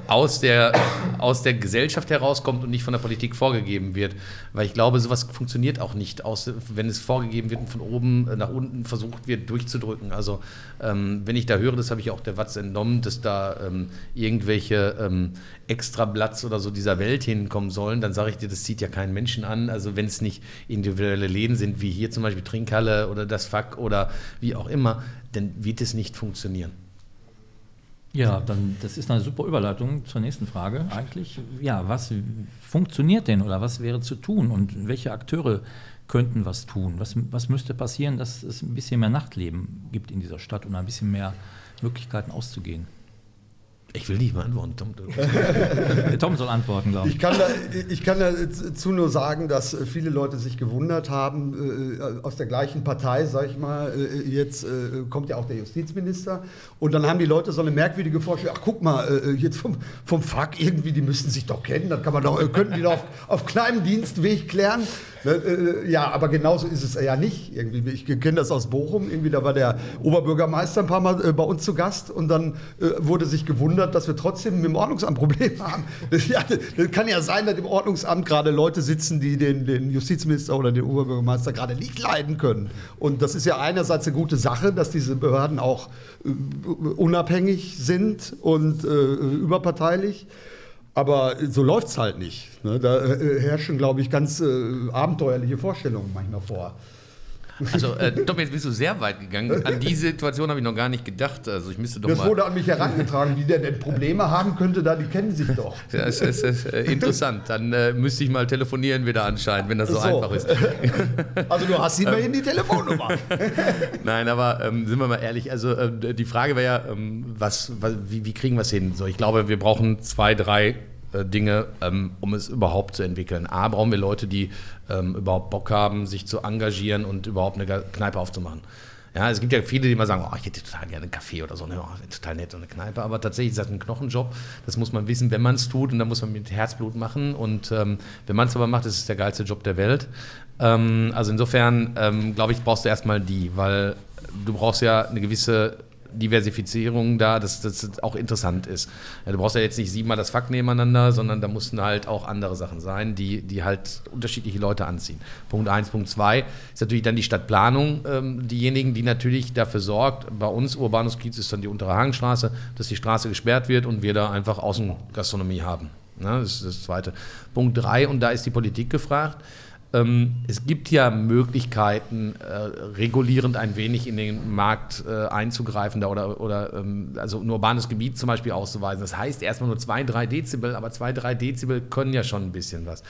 aus der, aus der Gesellschaft heraus herauskommt und nicht von der Politik vorgegeben wird. Weil ich glaube, sowas funktioniert auch nicht, aus, wenn es vorgegeben wird und von oben nach unten versucht wird durchzudrücken. Also ähm, wenn ich da höre, das habe ich auch der Watz entnommen, dass da ähm, irgendwelche ähm, Extrablatts oder so dieser Welt hinkommen sollen, dann sage ich dir, das zieht ja keinen Menschen an. Also wenn es nicht individuelle Läden sind, wie hier zum Beispiel Trinkhalle oder das Fack oder wie auch immer, dann wird es nicht funktionieren. Ja, dann das ist eine super Überleitung zur nächsten Frage eigentlich. Ja, was funktioniert denn oder was wäre zu tun und welche Akteure könnten was tun? Was, was müsste passieren, dass es ein bisschen mehr Nachtleben gibt in dieser Stadt und ein bisschen mehr Möglichkeiten auszugehen? Ich will nicht beantworten, Tom. Tom soll antworten, glaube ich. Ich kann, da, ich kann dazu nur sagen, dass viele Leute sich gewundert haben, äh, aus der gleichen Partei, sag ich mal, äh, jetzt äh, kommt ja auch der Justizminister. Und dann haben die Leute so eine merkwürdige Vorstellung, ach guck mal, jetzt vom, vom Fuck irgendwie, die müssten sich doch kennen, dann kann man doch, könnten die doch auf, auf kleinem Dienstweg klären. Ne, äh, ja, aber genauso ist es ja nicht. Irgendwie, ich kenne das aus Bochum, irgendwie, da war der Oberbürgermeister ein paar Mal äh, bei uns zu Gast und dann äh, wurde sich gewundert, dass wir trotzdem mit dem Ordnungsamt Probleme haben. Das, ja, das kann ja sein, dass im Ordnungsamt gerade Leute sitzen, die den, den Justizminister oder den Oberbürgermeister gerade nicht leiden können. Und das ist ja einerseits eine gute Sache, dass diese Behörden auch unabhängig sind und äh, überparteilich. Aber so läuft es halt nicht. Ne? Da äh, herrschen, glaube ich, ganz äh, abenteuerliche Vorstellungen manchmal vor. Also, äh, Tom, jetzt bist du sehr weit gegangen. An die Situation habe ich noch gar nicht gedacht. Also, ich müsste doch das mal wurde an mich herangetragen, wie der denn Probleme haben könnte, da die kennen sich doch. Das ist, ist, ist äh, interessant. Dann äh, müsste ich mal telefonieren wieder anscheinend, wenn das so, So. einfach ist. Also du hast immerhin die Telefonnummer. Nein, aber ähm, sind wir mal ehrlich, also äh, die Frage wäre ja, ähm, was, was, wie, wie kriegen wir es hin? So, ich glaube, wir brauchen zwei, drei Dinge, ähm, um es überhaupt zu entwickeln. A, brauchen wir Leute, die ähm, überhaupt Bock haben, sich zu engagieren und überhaupt eine Kneipe aufzumachen. Ja, es gibt ja viele, die immer sagen, oh, ich hätte total gerne einen Kaffee oder so, ne? oh, total nett, so eine Kneipe. Aber tatsächlich ist das ein Knochenjob. Das muss man wissen, wenn man es tut. Und da muss man mit Herzblut machen. Und ähm, wenn man es aber macht, ist es der geilste Job der Welt. Ähm, also insofern, ähm, glaube ich, brauchst du erstmal die, weil du brauchst ja eine gewisse Diversifizierung da, dass das auch interessant ist. Du brauchst ja jetzt nicht siebenmal das Fakt nebeneinander, sondern da mussten halt auch andere Sachen sein, die, die halt unterschiedliche Leute anziehen. Punkt eins, Punkt zwei ist natürlich dann die Stadtplanung, ähm, diejenigen, die natürlich dafür sorgt, bei uns Urbanus Kiez ist dann die untere Hagenstraße, dass die Straße gesperrt wird und wir da einfach Außengastronomie haben. Ne, das ist das zweite. Punkt drei, und da ist die Politik gefragt. Ähm, es gibt ja Möglichkeiten, äh, regulierend ein wenig in den Markt äh, einzugreifen da oder, oder ähm, also ein urbanes Gebiet zum Beispiel auszuweisen. Das heißt erstmal nur 2, 3 Dezibel, aber 2, 3 Dezibel können ja schon ein bisschen was.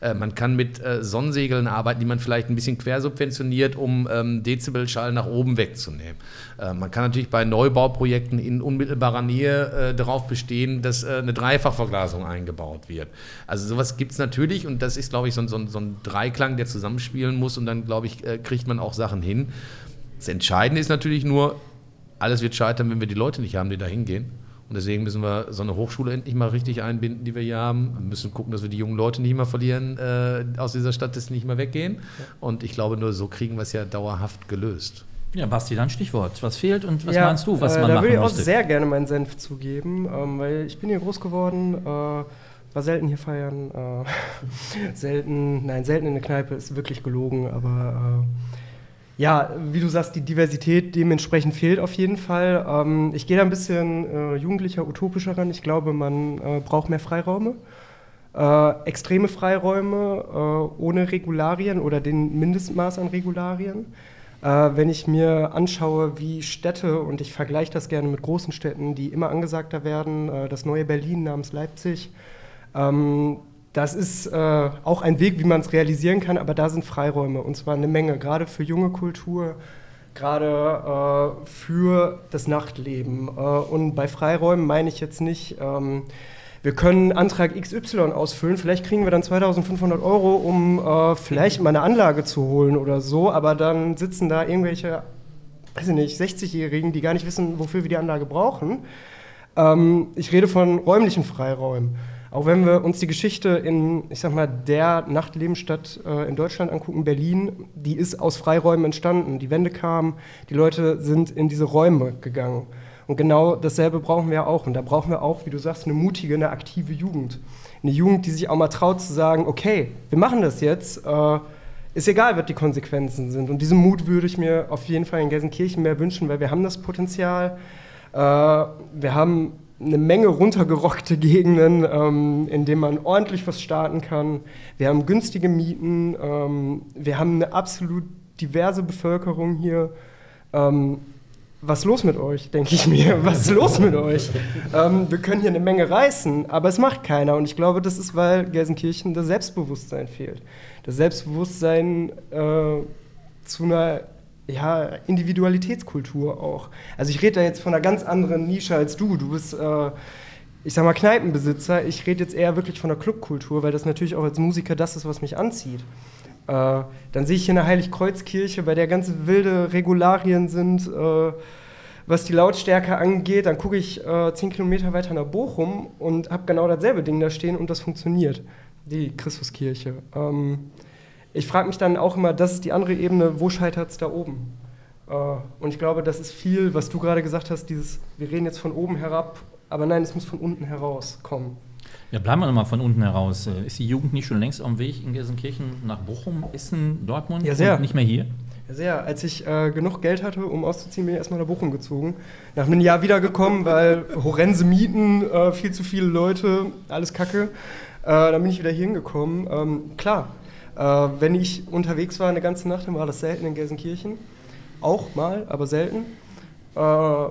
Äh, man kann mit äh, Sonnensegeln arbeiten, die man vielleicht ein bisschen quersubventioniert, um ähm, Dezibelschall nach oben wegzunehmen. Äh, man kann natürlich bei Neubauprojekten in unmittelbarer Nähe äh, darauf bestehen, dass eine Dreifachverglasung eingebaut wird. Also sowas gibt es natürlich und das ist, glaube ich, so, ein- so, so ein Dreiklang, der zusammenspielen muss und dann, glaube ich, äh, kriegt man auch Sachen hin. Das Entscheidende ist natürlich nur, alles wird scheitern, wenn wir die Leute nicht haben, die da hingehen. Und deswegen müssen wir so eine Hochschule endlich mal richtig einbinden, die wir hier haben. Wir müssen gucken, dass wir die jungen Leute nicht mehr verlieren äh, aus dieser Stadt, dass sie nicht mehr weggehen. Und ich glaube, nur so kriegen wir es ja dauerhaft gelöst. Ja, Basti, dann Stichwort. Was fehlt und was Ja, meinst du, was äh, man Da machen würde ich auch müsste? sehr gerne meinen Senf zugeben, ähm, weil ich bin hier groß geworden, äh, war selten hier feiern, äh, selten, nein, selten in der Kneipe ist wirklich gelogen, aber äh, ja, wie du sagst, die Diversität dementsprechend fehlt auf jeden Fall. Ähm, ich gehe da ein bisschen äh, jugendlicher, utopischer ran. Ich glaube, man äh, braucht mehr Freiräume. äh, extreme Freiräume äh, ohne Regularien oder den Mindestmaß an Regularien. Äh, wenn ich mir anschaue, wie Städte, und ich vergleiche das gerne mit großen Städten, die immer angesagter werden, äh, das neue Berlin namens Leipzig, ähm, das ist äh, auch ein Weg, wie man es realisieren kann, aber da sind Freiräume und zwar eine Menge, gerade für junge Kultur, gerade äh, für das Nachtleben. Äh, und bei Freiräumen meine ich jetzt nicht, ähm, wir können Antrag XY ausfüllen, vielleicht kriegen wir dann 2500 Euro, um äh, vielleicht mal eine Anlage zu holen oder so, aber dann sitzen da irgendwelche, weiß ich nicht, 60-Jährigen, die gar nicht wissen, wofür wir die Anlage brauchen. Ähm, ich rede von räumlichen Freiräumen. Auch wenn wir uns die Geschichte in, ich sag mal, der Nachtlebensstadt äh, in Deutschland angucken, Berlin, die ist aus Freiräumen entstanden. Die Wende kam, die Leute sind in diese Räume gegangen. Und genau dasselbe brauchen wir auch. Und da brauchen wir auch, wie du sagst, eine mutige, eine aktive Jugend. Eine Jugend, die sich auch mal traut zu sagen, okay, wir machen das jetzt. Äh, ist egal, was die Konsequenzen sind. Und diesen Mut würde ich mir auf jeden Fall in Gelsenkirchen mehr wünschen, weil wir haben das Potenzial. Äh, wir haben eine Menge runtergerockte Gegenden, ähm, in denen man ordentlich was starten kann. Wir haben günstige Mieten. Ähm, wir haben eine absolut diverse Bevölkerung hier. Ähm, was ist los mit euch, denke ich mir. Was ist los mit euch? Ähm, wir können hier eine Menge reißen, aber es macht keiner. Und ich glaube, das ist, weil Gelsenkirchen das Selbstbewusstsein fehlt. Das Selbstbewusstsein äh, zu einer ja, Individualitätskultur auch. Also ich rede da jetzt von einer ganz anderen Nische als du. Du bist, äh, ich sag mal, Kneipenbesitzer. Ich rede jetzt eher wirklich von der Clubkultur, weil das natürlich auch als Musiker das ist, was mich anzieht. Äh, dann sehe ich hier eine Heiligkreuzkirche, bei der ganz wilde Regularien sind, äh, was die Lautstärke angeht. Dann gucke ich äh, zehn Kilometer weiter nach Bochum und habe genau dasselbe Ding da stehen und das funktioniert. Die Christuskirche. Ähm, ich frage mich dann auch immer, das ist die andere Ebene, wo scheitert es da oben? Äh, und ich glaube, das ist viel, was du gerade gesagt hast, dieses, wir reden jetzt von oben herab, aber nein, es muss von unten heraus kommen. Ja, bleiben wir nochmal von unten heraus. Äh, ist die Jugend nicht schon längst auf dem Weg in Gelsenkirchen nach Bochum, Essen, Dortmund ja, sehr. und nicht mehr hier? Ja, sehr. Als ich äh, genug Geld hatte, um auszuziehen, bin ich erstmal nach Bochum gezogen. Nach einem Jahr wiedergekommen, weil horrense Mieten, äh, viel zu viele Leute, alles Kacke. Äh, dann bin ich wieder hier hingekommen. Ähm, klar, wenn ich unterwegs war eine ganze Nacht, dann war das selten in Gelsenkirchen. Auch mal, aber selten. Äh,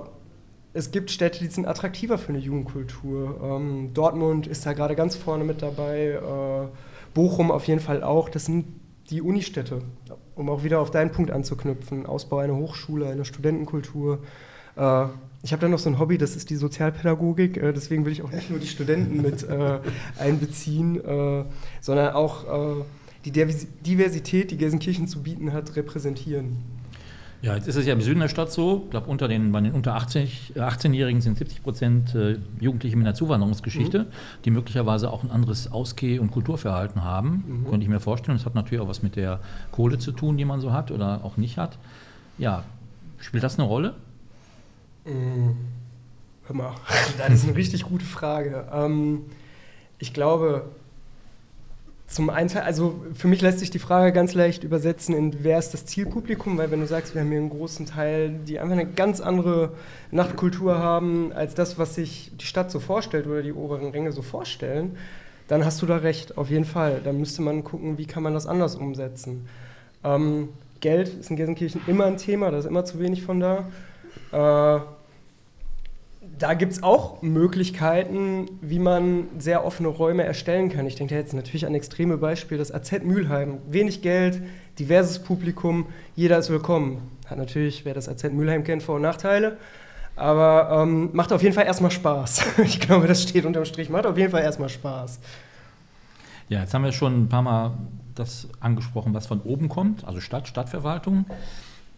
es gibt Städte, die sind attraktiver für eine Jugendkultur. Ähm, Dortmund ist da gerade ganz vorne mit dabei, äh, Bochum auf jeden Fall auch. Das sind die Unistädte, um auch wieder auf deinen Punkt anzuknüpfen. Ausbau einer Hochschule, einer Studentenkultur. Äh, ich habe da noch so ein Hobby, das ist die Sozialpädagogik. Äh, deswegen will ich auch nicht nur die Studenten mit äh, einbeziehen, äh, sondern auch äh, die Diversität, die Gelsenkirchen zu bieten hat, repräsentieren. Ja, jetzt ist es ja im Süden der Stadt so, ich glaube, unter den, bei den unter 80, 18-Jährigen sind 70 Prozent äh, Jugendliche mit einer Zuwanderungsgeschichte, mhm. die möglicherweise auch ein anderes Ausgeh- und Kulturverhalten haben. Mhm. Könnte ich mir vorstellen. Das hat natürlich auch was mit der Kohle zu tun, die man so hat oder auch nicht hat. Ja, spielt das eine Rolle? Mhm. Hör mal, das ist eine richtig gute Frage. Ähm, ich glaube, zum einen, also für mich lässt sich die Frage ganz leicht übersetzen in wer ist das Zielpublikum, weil wenn du sagst, wir haben hier einen großen Teil, die einfach eine ganz andere Nachtkultur haben als das, was sich die Stadt so vorstellt oder die oberen Ränge so vorstellen, dann hast du da recht, auf jeden Fall. Da müsste man gucken, wie kann man das anders umsetzen. Ähm, Geld ist in Gelsenkirchen immer ein Thema, da ist immer zu wenig von da. Äh, da gibt es auch Möglichkeiten, wie man sehr offene Räume erstellen kann. Ich denke jetzt natürlich an extreme Beispiele, das AZ Mülheim. Wenig Geld, diverses Publikum, jeder ist willkommen. Hat natürlich, wer das AZ Mülheim kennt, Vor- und Nachteile. Aber ähm, macht auf jeden Fall erstmal Spaß. ich glaube, das steht unterm Strich. Macht auf jeden Fall erstmal Spaß. Ja, jetzt haben wir schon ein paar Mal das angesprochen, was von oben kommt, also Stadt, Stadtverwaltung.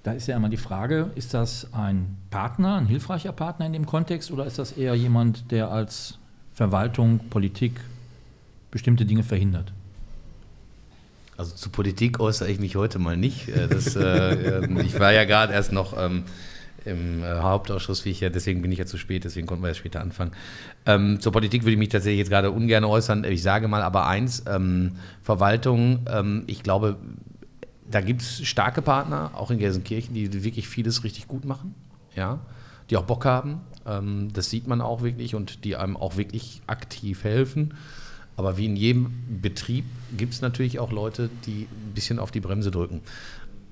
Da ist ja immer die Frage, ist das ein Partner, ein hilfreicher Partner in dem Kontext oder ist das eher jemand, der als Verwaltung, Politik bestimmte Dinge verhindert? Also zu Politik äußere ich mich heute mal nicht. Äh, das, äh, ähm, ich war ja gerade erst noch ähm, im äh, Hauptausschuss, wie ich ja, deswegen bin ich ja zu spät, deswegen konnten wir ja später anfangen. Ähm, zur Politik würde ich mich tatsächlich jetzt gerade ungern äußern. Ich sage mal aber eins, ähm, Verwaltung, ähm, ich glaube, da gibt es starke Partner, auch in Gelsenkirchen, die wirklich vieles richtig gut machen, ja, die auch Bock haben. Ähm, das sieht man auch wirklich und die einem auch wirklich aktiv helfen. Aber wie in jedem Betrieb gibt es natürlich auch Leute, die ein bisschen auf die Bremse drücken.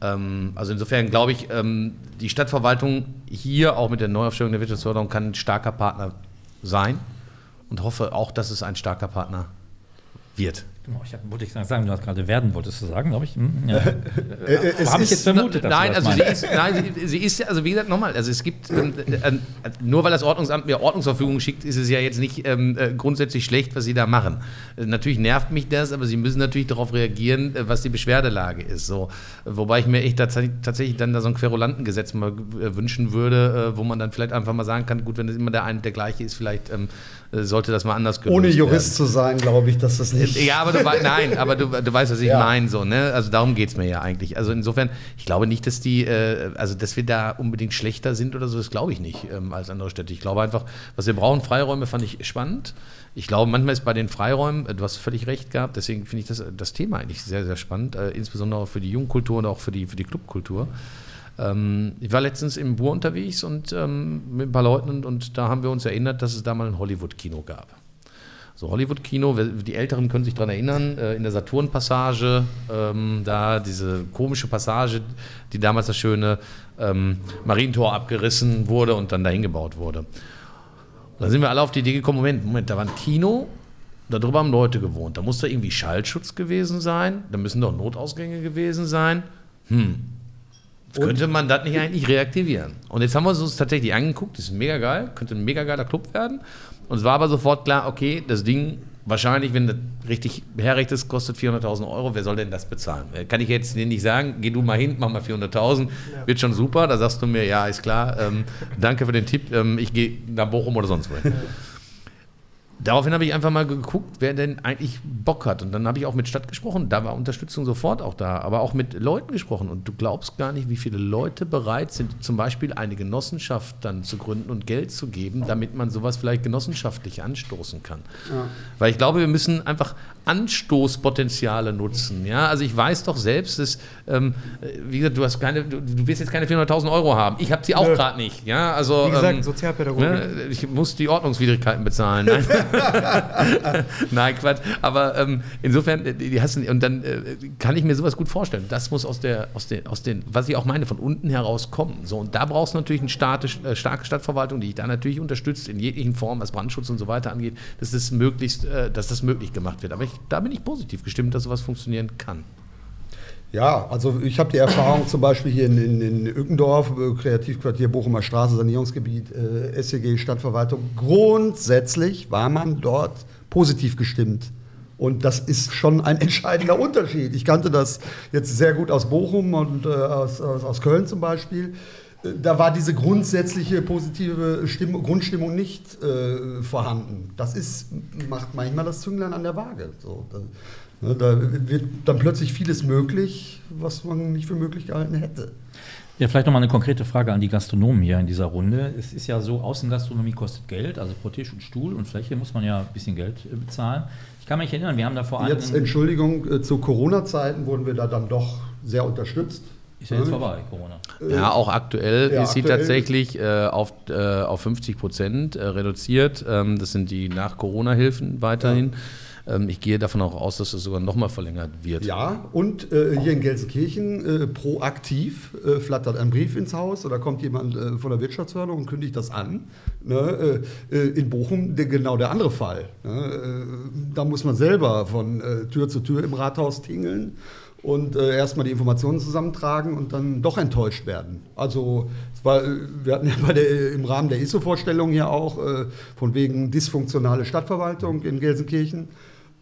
Ähm, also insofern glaube ich, ähm, die Stadtverwaltung hier auch mit der Neuaufstellung der Wirtschaftsförderung kann ein starker Partner sein und hoffe auch, dass es ein starker Partner wird. Genau, ich hab, wollte ich sagen, du hast gerade werden wolltest du sagen, glaube ich. Hm, ja. Äh, es Habe ich jetzt vermutet, dass nein, du das also sie ist, nein, sie, sie ist ja, also wie gesagt, nochmal, also es gibt, ähm, äh, äh, nur weil das Ordnungsamt mir Ordnungsverfügung schickt, ist es ja jetzt nicht ähm, äh, grundsätzlich schlecht, was sie da machen. Äh, natürlich nervt mich das, aber sie müssen natürlich darauf reagieren, äh, was die Beschwerdelage ist. So. Wobei ich mir echt tats tatsächlich dann da so ein Querulantengesetz mal äh, wünschen würde, äh, wo man dann vielleicht einfach mal sagen kann, gut, wenn es immer der eine der gleiche ist, vielleicht ähm, äh, sollte das mal anders gelöst Ohne werden. Jurist zu sein, glaube ich, dass das nicht. Ja, aber du weißt, nein, aber du, du weißt, was ich Ja. meine, so, ne? Also darum geht es mir ja eigentlich. Also insofern, ich glaube nicht, dass die, äh, also dass wir da unbedingt schlechter sind oder so, das glaube ich nicht ähm, als andere Städte. Ich glaube einfach, was wir brauchen, Freiräume fand ich spannend. Ich glaube, manchmal ist bei den Freiräumen, äh, du hast völlig recht gehabt, deswegen finde ich das, das Thema eigentlich sehr, sehr spannend, äh, insbesondere auch für die Jugendkultur und auch für die, für die Clubkultur. Ähm, ich war letztens im Bur unterwegs und ähm, mit ein paar Leuten und, und da haben wir uns erinnert, dass es da mal ein Hollywood-Kino gab. So Hollywood-Kino, die Älteren können sich daran erinnern, äh, in der Saturn-Passage, ähm, da diese komische Passage, die damals das schöne ähm, Marientor abgerissen wurde und dann dahin gebaut wurde. Und dann sind wir alle auf die Idee gekommen, Moment, Moment, da war ein Kino, darüber haben Leute gewohnt. Da muss da irgendwie Schallschutz gewesen sein, da müssen doch Notausgänge gewesen sein. Hm, Könnte man das nicht eigentlich reaktivieren? Und jetzt haben wir es uns tatsächlich angeguckt, das ist mega geil, könnte ein mega geiler Club werden. Und es war aber sofort klar, okay, das Ding, wahrscheinlich, wenn das richtig herrecht ist, kostet 400.000 Euro. Wer soll denn das bezahlen? Äh, Kann ich jetzt nicht sagen, geh du mal hin, mach mal 400.000, wird schon super. Da sagst du mir, ja, ist klar, ähm, danke für den Tipp, ähm, ich gehe nach Bochum oder sonst wohin. Daraufhin habe ich einfach mal geguckt, wer denn eigentlich Bock hat. Und dann habe ich auch mit Stadt gesprochen. Da war Unterstützung sofort auch da, aber auch mit Leuten gesprochen. Und du glaubst gar nicht, wie viele Leute bereit sind, zum Beispiel eine Genossenschaft dann zu gründen und Geld zu geben, damit man sowas vielleicht genossenschaftlich anstoßen kann. Weil ich glaube, wir müssen einfach Anstoßpotenziale nutzen. Ja, also ich weiß doch selbst, dass, ähm, wie gesagt, du hast keine, du, du wirst jetzt keine 400.000 Euro haben. Ich habe sie auch gerade nicht. Ja, also Wie gesagt, ähm, Sozialpädagogik. Ne, ich muss die Ordnungswidrigkeiten bezahlen. Nein, Nein Quatsch. Aber ähm, insofern, äh, die hast du, und dann äh, kann ich mir sowas gut vorstellen. Das muss aus der, aus den, aus den, was ich auch meine, von unten heraus kommen. So, und da brauchst du natürlich eine statisch, äh, starke Stadtverwaltung, die dich da natürlich unterstützt in jeglichen Formen, was Brandschutz und so weiter angeht, dass das möglichst, äh, dass das möglich gemacht wird. Aber ich, da bin ich positiv gestimmt, dass sowas funktionieren kann. Ja, also ich habe die Erfahrung zum Beispiel hier in, in, in Ückendorf, äh, Kreativquartier Bochumer Straße, Sanierungsgebiet, äh, SEG, Stadtverwaltung. Grundsätzlich war man dort positiv gestimmt. Und das ist schon ein entscheidender Unterschied. Ich kannte das jetzt sehr gut aus Bochum und äh, aus, aus, aus Köln zum Beispiel. Da war diese grundsätzliche positive Stimmung, Grundstimmung nicht äh, vorhanden. Das ist, macht manchmal das Zünglein an der Waage. So, da, ne, da wird dann plötzlich vieles möglich, was man nicht für möglich gehalten hätte. Ja, vielleicht nochmal eine konkrete Frage an die Gastronomen hier in dieser Runde. Es ist ja so, Außengastronomie kostet Geld, also pro Tisch und Stuhl und Fläche muss man ja ein bisschen Geld äh, bezahlen. Ich kann mich erinnern, wir haben da vor Jetzt, einigen... Entschuldigung, äh, zu Corona-Zeiten wurden wir da dann doch sehr unterstützt. Ist ja jetzt Ne? vorbei, Corona. Ja, auch aktuell ja, ist sie aktuell- tatsächlich äh, auf, äh, auf 50 Prozent äh, reduziert. Ähm, das sind die Nach-Corona-Hilfen weiterhin. Ähm, ich gehe davon auch aus, dass es sogar nochmal verlängert wird. Ja, und äh, hier in Gelsenkirchen äh, proaktiv äh, flattert ein Brief ins Haus oder kommt jemand äh, von der Wirtschaftsförderung und kündigt das an. Ne? Äh, äh, in Bochum der, genau der andere Fall. Ne? Äh, da muss man selber von äh, Tür zu Tür im Rathaus tingeln und äh, erstmal die Informationen zusammentragen und dann doch enttäuscht werden. Also es war, äh, wir hatten ja bei der, im Rahmen der ISO-Vorstellung hier auch äh, von wegen dysfunktionale Stadtverwaltung in Gelsenkirchen.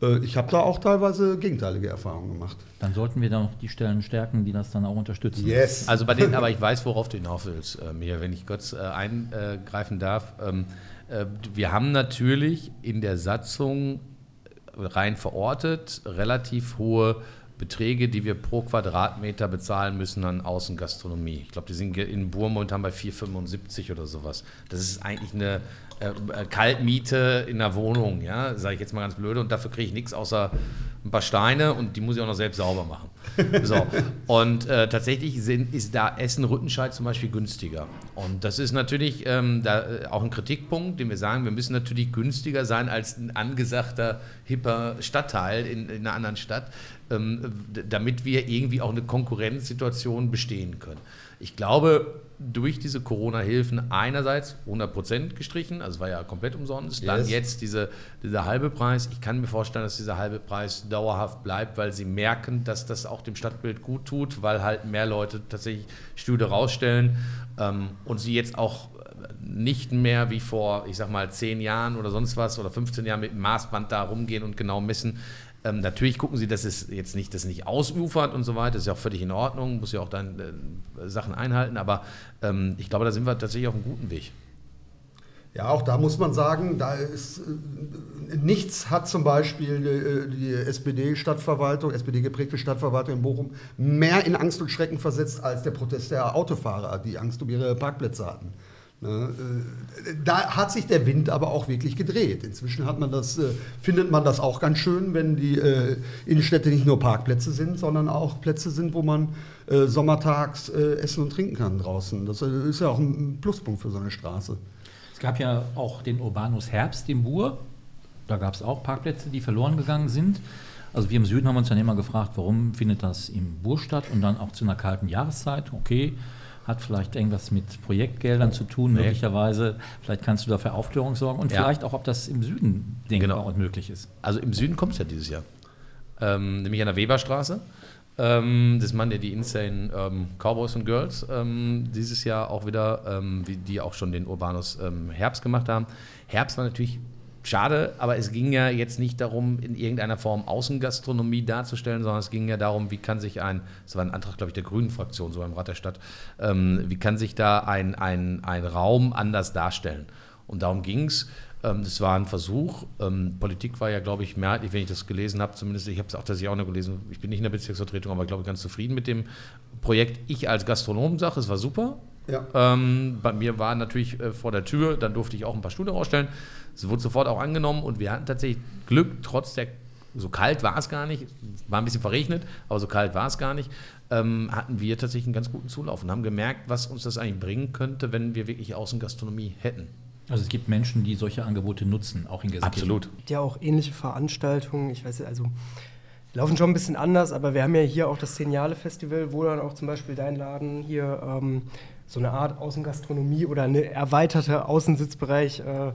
Äh, Ich habe da auch teilweise gegenteilige Erfahrungen gemacht. Dann sollten wir da noch die Stellen stärken, die das dann auch unterstützen. Yes. Also bei denen, aber ich weiß, worauf du hinaus willst, äh, Mia, wenn ich kurz äh, eingreifen darf. Ähm, äh, wir haben natürlich in der Satzung rein verortet relativ hohe Beträge, die wir pro Quadratmeter bezahlen müssen an Außengastronomie. Ich glaube, die sind in Burmund haben bei 4,75 oder sowas. Das ist eigentlich eine, äh, äh, Kaltmiete in der Wohnung, ja, sage ich jetzt mal ganz blöde, und dafür kriege ich nichts außer ein paar Steine und die muss ich auch noch selbst sauber machen. So. Und äh, tatsächlich sind, ist da Essen-Rüttenscheid zum Beispiel günstiger. Und das ist natürlich ähm, da, äh, auch ein Kritikpunkt, den wir sagen, wir müssen natürlich günstiger sein als ein angesagter, hipper Stadtteil in, in einer anderen Stadt, ähm, damit wir irgendwie auch eine Konkurrenzsituation bestehen können. Ich glaube, durch diese Corona-Hilfen einerseits 100% gestrichen, also war ja komplett umsonst, yes. dann jetzt diese, dieser halbe Preis. Ich kann mir vorstellen, dass dieser halbe Preis dauerhaft bleibt, weil sie merken, dass das auch dem Stadtbild gut tut, weil halt mehr Leute tatsächlich Stühle rausstellen ähm, und sie jetzt auch nicht mehr wie vor, ich sag mal, 10 Jahren oder sonst was oder 15 Jahren mit dem Maßband da rumgehen und genau messen, ähm, natürlich gucken sie, dass es jetzt nicht, dass es nicht ausufert und so weiter. Das ist ja auch völlig in Ordnung, muss ja auch dann äh, Sachen einhalten. Aber ähm, ich glaube, da sind wir tatsächlich auf einem guten Weg. Ja, auch da muss man sagen, da ist äh, nichts hat zum Beispiel die, die SPD-Stadtverwaltung, SPD-geprägte Stadtverwaltung in Bochum mehr in Angst und Schrecken versetzt als der Protest der Autofahrer, die Angst um ihre Parkplätze hatten. Ne, äh, da hat sich der Wind aber auch wirklich gedreht. Inzwischen man das, äh, findet man das auch ganz schön, wenn die äh, Innenstädte nicht nur Parkplätze sind, sondern auch Plätze sind, wo man sommertags essen und trinken kann draußen. Das ist ja auch ein Pluspunkt für so eine Straße. Es gab ja auch den Urbanus Herbst im Bur. Da gab es auch Parkplätze, die verloren gegangen sind. Also wir im Süden haben uns dann immer gefragt, warum findet das im Bur statt und dann auch zu einer kalten Jahreszeit. Okay, hat vielleicht irgendwas mit Projektgeldern zu tun, nee. möglicherweise. Vielleicht kannst du dafür Aufklärung sorgen und ja. vielleicht auch, ob das im Süden denkbar genau. und möglich ist. Also im Süden kommt es ja dieses Jahr. Ähm, nämlich an der Weberstraße. Ähm, das Mann, der die Insane ähm, Cowboys und Girls ähm, dieses Jahr auch wieder, ähm, wie die auch schon den Urbanus ähm, Herbst gemacht haben. Herbst war natürlich Schade, aber es ging ja jetzt nicht darum, in irgendeiner Form Außengastronomie darzustellen, sondern es ging ja darum, wie kann sich ein, das war ein Antrag, glaube ich, der Grünen-Fraktion, so im Rat der Stadt, ähm, wie kann sich da ein, ein, ein Raum anders darstellen? Und darum ging es. Ähm, das war ein Versuch. Ähm, Politik war ja, glaube ich, mehrheitlich, wenn ich das gelesen habe, zumindest, ich habe es auch tatsächlich auch noch gelesen, ich bin nicht in der Bezirksvertretung, aber glaube ich ganz zufrieden mit dem Projekt. Ich als Gastronom sage, es war super. Ja. Ähm, bei mir war natürlich äh, vor der Tür, dann durfte ich auch ein paar Stühle rausstellen. Es wurde sofort auch angenommen und wir hatten tatsächlich Glück, trotz der, so kalt war es gar nicht, war ein bisschen verregnet, aber so kalt war es gar nicht, ähm, hatten wir tatsächlich einen ganz guten Zulauf und haben gemerkt, was uns das eigentlich bringen könnte, wenn wir wirklich Außengastronomie hätten. Also es gibt Menschen, die solche Angebote nutzen, auch in Gelsenkirchen. Absolut. Es gibt ja auch ähnliche Veranstaltungen, ich weiß also laufen schon ein bisschen anders, aber wir haben ja hier auch das Zeniale Festival, wo dann auch zum Beispiel dein Laden hier ähm, so eine Art Außengastronomie oder eine erweiterte Außensitzbereich äh,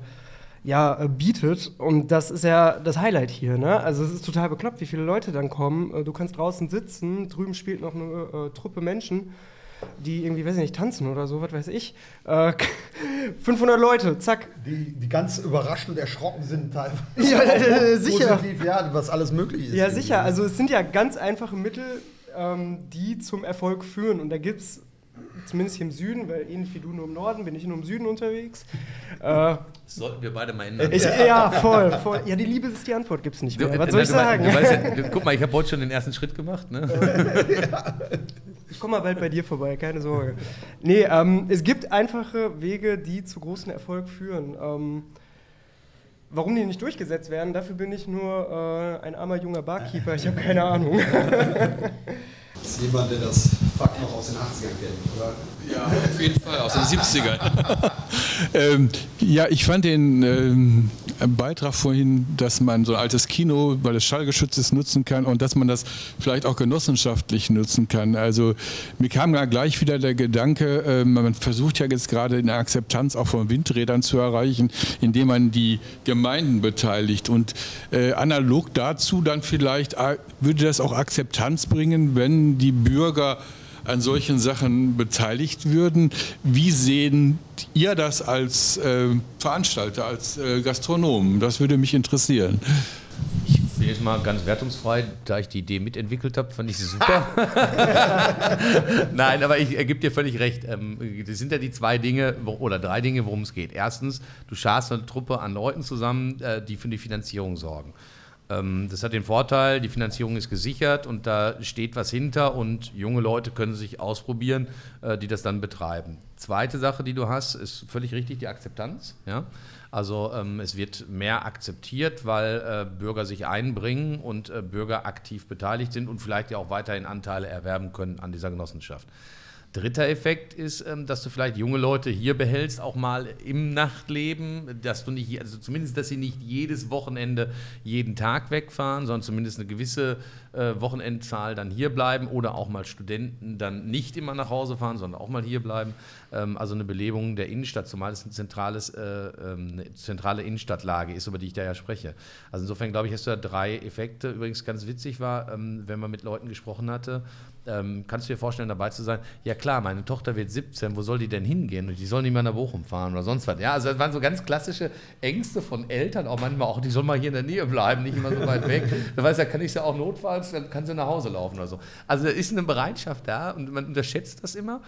ja, äh, bietet. Und das ist ja das Highlight hier. Ne? Also es ist total bekloppt, wie viele Leute dann kommen. Äh, du kannst draußen sitzen, drüben spielt noch eine äh, Truppe Menschen, die irgendwie, weiß ich nicht, tanzen oder so, was weiß ich. Äh, 500 Leute, zack. Die, die ganz überrascht und erschrocken sind teilweise. Ja, äh, sicher. Positiv, ja, was alles möglich ist. Ja, sicher. Also es sind ja ganz einfache Mittel, ähm, die zum Erfolg führen. Und da gibt es zumindest hier im Süden, weil ähnlich wie du nur im Norden, bin ich nur im Süden unterwegs. Äh, sollten wir beide mal ändern. Ich, ja, voll, voll. Ja, die Liebe ist die Antwort, gibt es nicht mehr. Du, Was soll ich sagen? Du weißt ja, guck mal, ich habe heute schon den ersten Schritt gemacht. Ne? Ich komme mal bald bei dir vorbei, keine Sorge. Nee, ähm, es gibt einfache Wege, die zu großen Erfolg führen. Ähm, Warum die nicht durchgesetzt werden, dafür bin ich nur äh, ein armer junger Barkeeper, ich habe keine Ahnung. Ist jemand, der das Fakt noch aus den 80ern kennt, oder? Ja, auf jeden Fall, aus den 70ern. ähm, ja, ich fand den ähm, Beitrag vorhin, dass man so ein altes Kino, weil es schallgeschützt ist, nutzen kann und dass man das vielleicht auch genossenschaftlich nutzen kann. Also mir kam da gleich wieder der Gedanke, äh, man versucht ja jetzt gerade eine Akzeptanz auch von Windrädern zu erreichen, indem man die Gemeinden beteiligt. Und äh, analog dazu dann vielleicht äh, würde das auch Akzeptanz bringen, wenn die Bürger an solchen Sachen beteiligt würden. Wie sehen ihr das als äh, Veranstalter, als äh, Gastronomen? Das würde mich interessieren. Ich will jetzt mal ganz wertungsfrei, da ich die Idee mitentwickelt habe, fand ich sie super. Nein, aber ich gebe dir völlig recht. Ähm, das sind ja die zwei Dinge oder drei Dinge, worum es geht. Erstens, du scharst eine Truppe an Leuten zusammen, äh, die für die Finanzierung sorgen. Ähm, das hat den Vorteil, die Finanzierung ist gesichert und da steht was hinter und junge Leute können sich ausprobieren, äh, die das dann betreiben. Zweite Sache, die du hast, ist völlig richtig die Akzeptanz. Ja? Also ähm, es wird mehr akzeptiert, weil äh, Bürger sich einbringen und äh, Bürger aktiv beteiligt sind und vielleicht ja auch weiterhin Anteile erwerben können an dieser Genossenschaft. Dritter Effekt ist, ähm, dass du vielleicht junge Leute hier behältst, auch mal im Nachtleben, dass du nicht, also zumindest, dass sie nicht jedes Wochenende jeden Tag wegfahren, sondern zumindest eine gewisse äh, Wochenendzahl dann hier bleiben oder auch mal Studenten dann nicht immer nach Hause fahren, sondern auch mal hier bleiben. Ähm, also eine Belebung der Innenstadt, zumal es ein zentrales, äh, ähm, eine zentrale Innenstadtlage ist, über die ich da ja spreche. Also insofern glaube ich, hast du da drei Effekte. Übrigens ganz witzig war, wenn man mit Leuten gesprochen hatte, ähm, kannst du dir vorstellen, dabei zu sein? Ja klar, meine Tochter wird 17, wo soll die denn hingehen? Und die soll nicht mehr nach Bochum fahren oder sonst was. Ja, also das waren so ganz klassische Ängste von Eltern, auch manchmal auch, die soll mal hier in der Nähe bleiben, nicht immer so weit weg. Da weiß ja, kann ich ja auch notfalls, dann kann sie nach Hause laufen oder so. Also da ist eine Bereitschaft da und man unterschätzt das immer.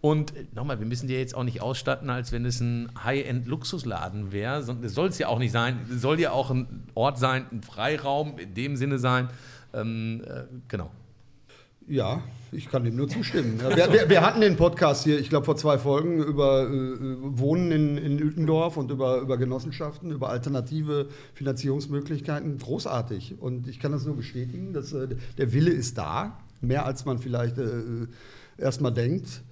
Und nochmal, wir müssen die jetzt auch nicht ausstatten, als wenn es ein High-End-Luxusladen wäre. Das soll es ja auch nicht sein. Es soll ja auch ein Ort sein, ein Freiraum in dem Sinne sein. Ähm, äh, genau. Ja, ich kann dem nur zustimmen. Wir, wir, wir, hatten den Podcast hier, ich glaube vor zwei Folgen, über äh, Wohnen in, in Uetendorf und über, über Genossenschaften, über alternative Finanzierungsmöglichkeiten. Großartig. Und ich kann das nur bestätigen, dass äh, der Wille ist da, mehr als man vielleicht äh, erstmal denkt.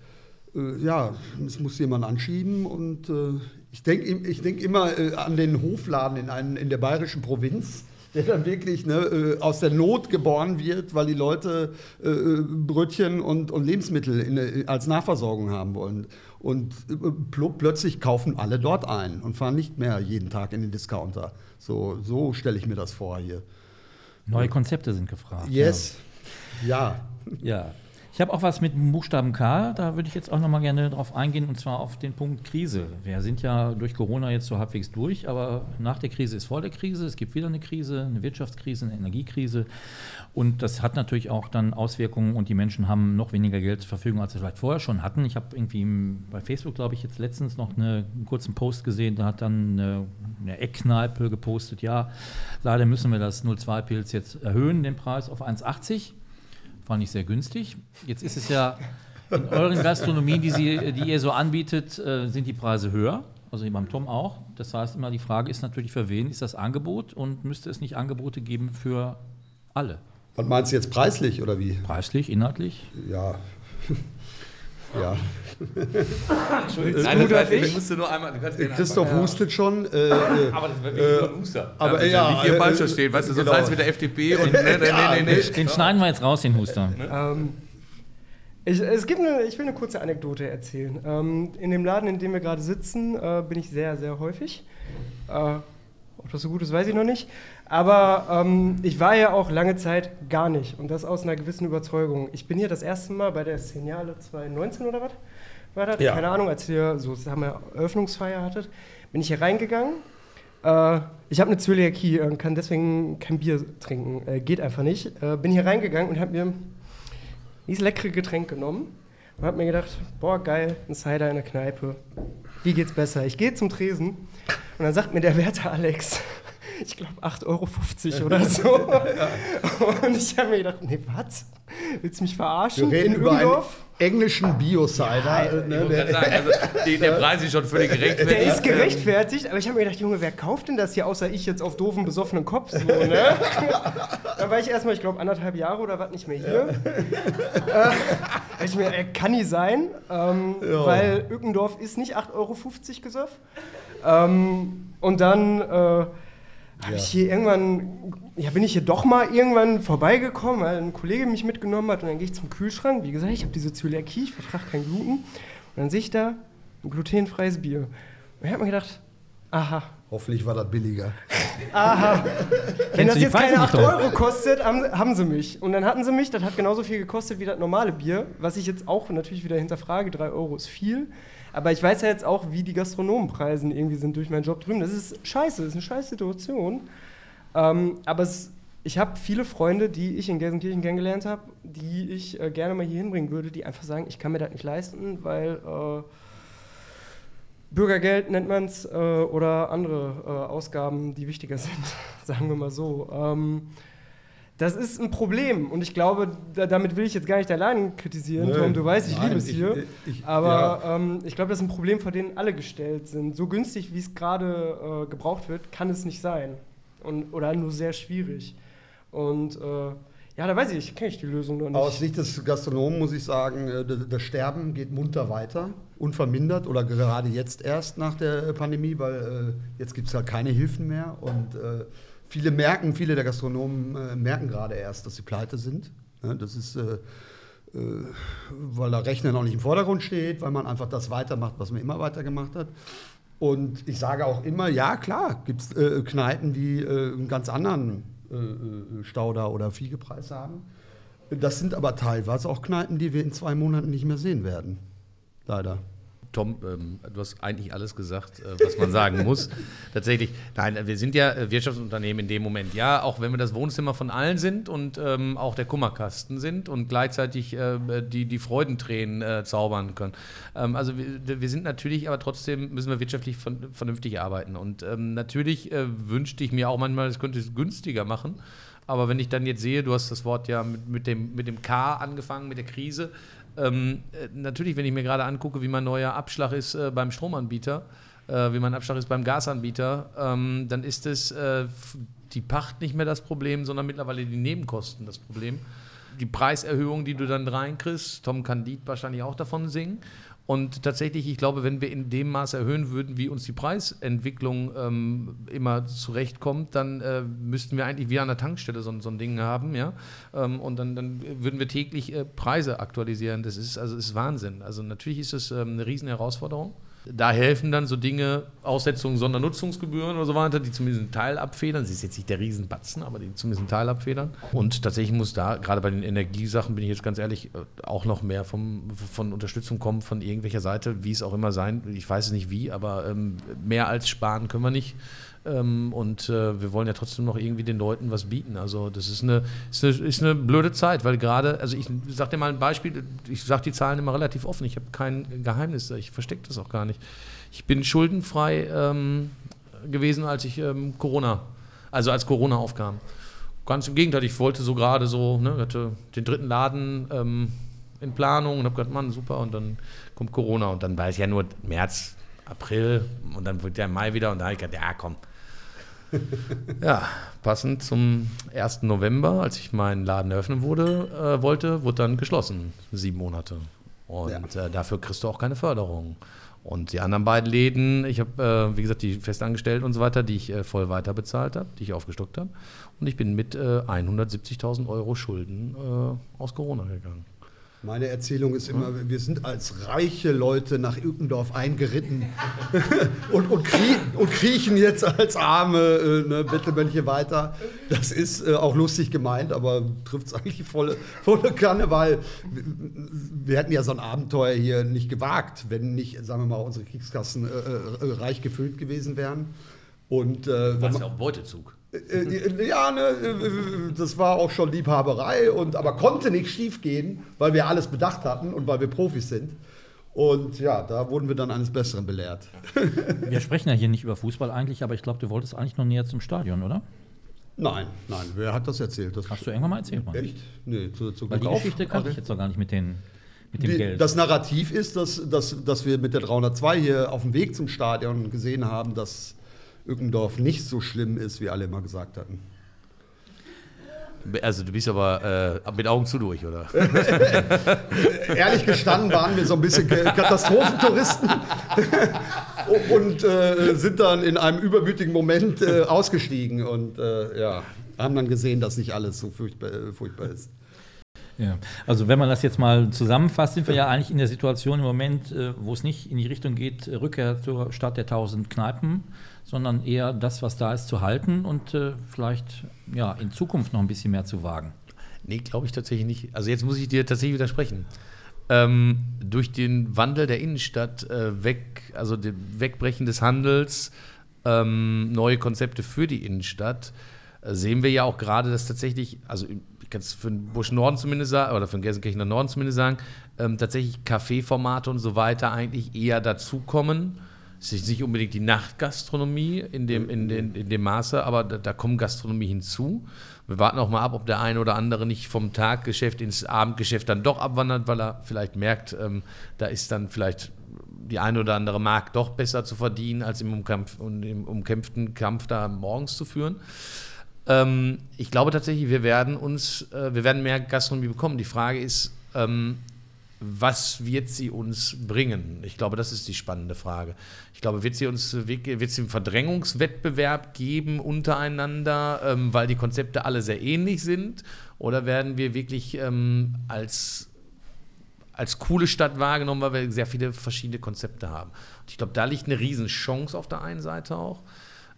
Äh, ja, es muss jemand anschieben und äh, ich denke ich denk immer äh, an den Hofladen in, einen, in der bayerischen Provinz der dann wirklich ne, äh, aus der Not geboren wird, weil die Leute äh, Brötchen und, und Lebensmittel in, äh, als Nachversorgung haben wollen. Und äh, pl plötzlich kaufen alle dort ein und fahren nicht mehr jeden Tag in den Discounter. So, so stelle ich mir das vor hier. Neue Konzepte sind gefragt. Yes. Ja. Ja. Ich habe auch was mit dem Buchstaben K, da würde ich jetzt auch noch mal gerne drauf eingehen, und zwar auf den Punkt Krise. Wir sind ja durch Corona jetzt so halbwegs durch, aber nach der Krise ist vor der Krise. Es gibt wieder eine Krise, eine Wirtschaftskrise, eine Energiekrise. Und das hat natürlich auch dann Auswirkungen und die Menschen haben noch weniger Geld zur Verfügung, als sie vielleicht vorher schon hatten. Ich habe irgendwie bei Facebook, glaube ich, jetzt letztens noch eine, einen kurzen Post gesehen, da hat dann eine, eine Eckkneipe gepostet, ja, leider müssen wir das 02-Pilz jetzt erhöhen, den Preis auf 1,80 fand ich sehr günstig. Jetzt ist es ja in euren Gastronomien, die, Sie, die ihr so anbietet, äh, sind die Preise höher. Also beim Tom auch. Das heißt immer, die Frage ist natürlich, für wen ist das Angebot und müsste es nicht Angebote geben für alle? Was meinst du jetzt preislich oder wie? Preislich, inhaltlich? Ja. Ja. Nein, das heißt, musst du nur einmal. Du Christoph ja. hustet schon. Äh, aber das wirklich äh, nur ein Huster. Aber ja, ja, nicht hier äh, falsch verstehen, weißt du, sonst genau. heißt es mit der FDP und. Nee, nee, nee, nee, nee. Den schneiden wir jetzt raus, den Huster. Ähm, ich, es gibt eine, ich will eine kurze Anekdote erzählen. Ähm, in dem Laden, in dem wir gerade sitzen, äh, bin ich sehr, sehr häufig. Äh, ob das so gut ist, weiß ich noch nicht. Aber ähm, ich war ja auch lange Zeit gar nicht. Und das aus einer gewissen Überzeugung. Ich bin hier das erste Mal bei der Seniale 2019 oder was? War das? Ja. Keine Ahnung, als ihr so haben wir Eröffnungsfeier hattet, bin ich hier reingegangen. Äh, ich habe eine Zöliakie und kann deswegen kein Bier trinken. Äh, geht einfach nicht. Äh, bin hier reingegangen und habe mir dieses leckere Getränk genommen und habe mir gedacht, boah, geil, ein Cider in der Kneipe. Wie geht's besser? Ich gehe zum Tresen und dann sagt mir der Wärter Alex, ich glaube 8,50 Euro oder so. Und ich habe mir gedacht, nee, was? Willst du mich verarschen? Wir reden in über Übendorf? englischen Bio-Cider. Ja, ne? der, also, der Preis ist schon völlig gerechtfertigt. Der ist gerechtfertigt, aber ich habe mir gedacht, Junge, wer kauft denn das hier, außer ich jetzt auf doofen, besoffenen Kopf? So, ne? da war ich erstmal, ich glaube, anderthalb Jahre oder was nicht mehr hier. Ja. Äh, ich mir, äh, kann nie sein, ähm, ja. weil Ückendorf ist nicht 8,50 Euro gesöff. Ähm, und dann... Äh, habe ich hier irgendwann, ja, bin ich hier doch mal irgendwann vorbeigekommen, weil ein Kollege mich mitgenommen hat und dann gehe ich zum Kühlschrank. Wie gesagt, ich habe diese Zöliakie, ich vertrage kein Gluten. Und dann sehe ich da ein glutenfreies Bier. Und ich habe mir gedacht, aha. Hoffentlich war das billiger. Aha. Wenn das jetzt keine 8 Euro kostet, haben, haben, sie mich. Und dann hatten sie mich, das hat genauso viel gekostet wie das normale Bier, was ich jetzt auch natürlich wieder hinterfrage. 3 Euro ist viel. Aber ich weiß ja jetzt auch, wie die Gastronomenpreisen irgendwie sind durch meinen Job drüben. Das ist scheiße, das ist eine scheiß Situation. Ähm, aber es, ich habe viele Freunde, die ich in Gelsenkirchen kennengelernt habe, die ich äh, gerne mal hier hinbringen würde, die einfach sagen, ich kann mir das nicht leisten, weil äh, Bürgergeld nennt man es äh, oder andere äh, Ausgaben, die wichtiger sind, sagen wir mal so. Ähm, das ist ein Problem und ich glaube, da, damit will ich jetzt gar nicht allein kritisieren. Nö, Tom, du weißt, ich nein, liebe es ich- hier. ich- aber ja. ähm, ich glaube, das ist ein Problem, vor dem alle gestellt sind. So günstig, wie es gerade äh, gebraucht wird, kann es nicht sein. Und, oder nur sehr schwierig. Und äh, ja, da weiß ich, ich kenne ich die Lösung noch nicht. Aus Sicht des Gastronomen muss ich sagen, äh, das Sterben geht munter weiter, unvermindert oder gerade jetzt erst nach der Pandemie, weil äh, jetzt gibt es halt keine Hilfen mehr und äh, viele merken, viele der Gastronomen äh, merken gerade erst, dass sie pleite sind. Ja, das ist, äh, äh, weil der Rechner noch nicht im Vordergrund steht, weil man einfach das weitermacht, was man immer weitergemacht hat. Und ich sage auch immer, ja klar, gibt es äh, Kneipen, die äh, einen ganz anderen äh, Stauder oder Fiegepreis haben. Das sind aber teilweise auch Kneipen, die wir in zwei Monaten nicht mehr sehen werden. Leider. Tom, ähm, du hast eigentlich alles gesagt, äh, was man sagen muss. Tatsächlich, nein, wir sind ja äh, Wirtschaftsunternehmen in dem Moment, ja, auch wenn wir das Wohnzimmer von allen sind und ähm, auch der Kummerkasten sind und gleichzeitig äh, die, die Freudentränen äh, zaubern können. Ähm, also wir, wir sind natürlich, aber trotzdem müssen wir wirtschaftlich von, vernünftig arbeiten. Und ähm, natürlich äh, wünschte ich mir auch manchmal, es könnte es günstiger machen. Aber wenn ich dann jetzt sehe, du hast das Wort ja mit, mit, dem, mit dem K angefangen, mit der Krise. Ähm, äh, natürlich, wenn ich mir gerade angucke, wie mein neuer Abschlag ist äh, beim Stromanbieter, äh, wie mein Abschlag ist beim Gasanbieter, ähm, dann ist es äh, die Pacht nicht mehr das Problem, sondern mittlerweile die Nebenkosten das Problem. Die Preiserhöhung, die du dann reinkriegst, Tom kann Lied wahrscheinlich auch davon singen. Und tatsächlich, ich glaube, wenn wir in dem Maß erhöhen würden, wie uns die Preisentwicklung ähm, immer zurechtkommt, dann äh, müssten wir eigentlich wie an der Tankstelle so, ein- so ein Ding haben, ja. Ähm, und dann, dann würden wir täglich äh, Preise aktualisieren. Das ist also ist Wahnsinn. Also natürlich ist es ähm, eine riesen Herausforderung. Da helfen dann so Dinge, Aussetzungen Sondernutzungsgebühren oder so weiter, die zumindest einen Teil abfedern. Das ist jetzt nicht der Riesenbatzen, aber die zumindest einen Teil abfedern. Und tatsächlich muss da, gerade bei den Energiesachen, bin ich jetzt ganz ehrlich, äh, auch noch mehr vom, von Unterstützung kommen von irgendwelcher Seite, wie es auch immer sein. Ich weiß es nicht wie, aber ähm, mehr als sparen können wir nicht. Ähm, und äh, wir wollen ja trotzdem noch irgendwie den Leuten was bieten. Also das ist eine, ist eine, ist eine blöde Zeit, weil gerade, also ich sag dir mal ein Beispiel, ich sage die Zahlen immer relativ offen, ich habe kein Geheimnis, ich verstecke das auch gar nicht. Ich bin schuldenfrei ähm, gewesen, als ich ähm, Corona, also als Corona aufkam. Ganz im Gegenteil, ich wollte so gerade so, ne, hatte den dritten Laden ähm, in Planung und habe gedacht, Mann, super, und dann kommt Corona und dann war es ja nur März, April und dann wird der Mai wieder und da habe ich gedacht, ja komm. Ja, passend zum 1. November, als ich meinen Laden eröffnen wurde, äh, wollte, wurde dann geschlossen, sieben Monate. Und äh, dafür kriegst du auch keine Förderung. Und die anderen beiden Läden, ich habe, äh, wie gesagt, die festangestellt und so weiter, die ich äh, voll weiter bezahlt habe, die ich aufgestockt habe. Und ich bin mit äh, 170.000 Euro Schulden äh, aus Corona gegangen. Meine Erzählung ist immer, wir sind als reiche Leute nach Ückendorf eingeritten und, und, krie und kriechen jetzt als arme äh, ne, Bettelmönche weiter. Das ist äh, auch lustig gemeint, aber trifft es eigentlich volle, volle Kanne, weil wir, wir hätten ja so ein Abenteuer hier nicht gewagt, wenn nicht, sagen wir mal, unsere Kriegskassen äh, äh, reich gefüllt gewesen wären. Und, äh, Warst man- ja auch Beutezug. Äh, ja, ne, äh, das war auch schon Liebhaberei, und, aber konnte nicht schief gehen, weil wir alles bedacht hatten und weil wir Profis sind. Und ja, da wurden wir dann eines Besseren belehrt. Wir sprechen ja hier nicht über Fußball eigentlich, aber ich glaube, du wolltest eigentlich noch näher zum Stadion, oder? Nein, nein, wer hat das erzählt? Das Hast du irgendwann mal erzählt, Mann? Echt? Nee, zu, zu Weil die. Geschichte kannte ich jetzt noch gar nicht mit, den, mit dem Die- Geld. Das Narrativ ist, dass, dass, dass wir mit der 302 hier auf dem Weg zum Stadion gesehen haben, dass Ückendorf nicht so schlimm ist, wie alle immer gesagt hatten. Also du bist aber äh, mit Augen zu durch, oder? Ehrlich gestanden waren wir so ein bisschen Katastrophentouristen und äh, sind dann in einem übermütigen Moment äh, ausgestiegen und äh, ja, haben dann gesehen, dass nicht alles so furchtbar, äh, furchtbar ist. Ja, also wenn man das jetzt mal zusammenfasst, sind wir ja eigentlich in der Situation im Moment, äh, wo es nicht in die Richtung geht, Rückkehr zur Stadt der tausend Kneipen, sondern eher das, was da ist, zu halten und äh, vielleicht ja, in Zukunft noch ein bisschen mehr zu wagen. Nee, glaube ich tatsächlich nicht. Also jetzt muss ich dir tatsächlich widersprechen. Ähm, durch den Wandel der Innenstadt äh, weg, also dem Wegbrechen des Handels, ähm, neue Konzepte für die Innenstadt, äh, sehen wir ja auch gerade, dass tatsächlich, also ich kann es für den Busch Norden zumindest sagen, oder für den Gelsenkirchener Norden zumindest sagen, ähm, tatsächlich Kaffeeformate und so weiter eigentlich eher dazukommen. Es ist nicht unbedingt die Nachtgastronomie in dem, in den, in dem Maße, aber da, da kommen Gastronomie hinzu. Wir warten auch mal ab, ob der eine oder andere nicht vom Taggeschäft ins Abendgeschäft dann doch abwandert, weil er vielleicht merkt, ähm, da ist dann vielleicht die eine oder andere Mark doch besser zu verdienen, als im, Umkampf, im umkämpften Kampf da morgens zu führen. Ähm, ich glaube tatsächlich, wir werden uns, äh, wir werden mehr Gastronomie bekommen. Die Frage ist, ähm, was wird sie uns bringen? Ich glaube, das ist die spannende Frage. Ich glaube, wird sie uns wird sie einen Verdrängungswettbewerb geben untereinander, ähm, weil die Konzepte alle sehr ähnlich sind? Oder werden wir wirklich ähm, als, als coole Stadt wahrgenommen, weil wir sehr viele verschiedene Konzepte haben? Und ich glaube, da liegt eine Riesenchance auf der einen Seite auch.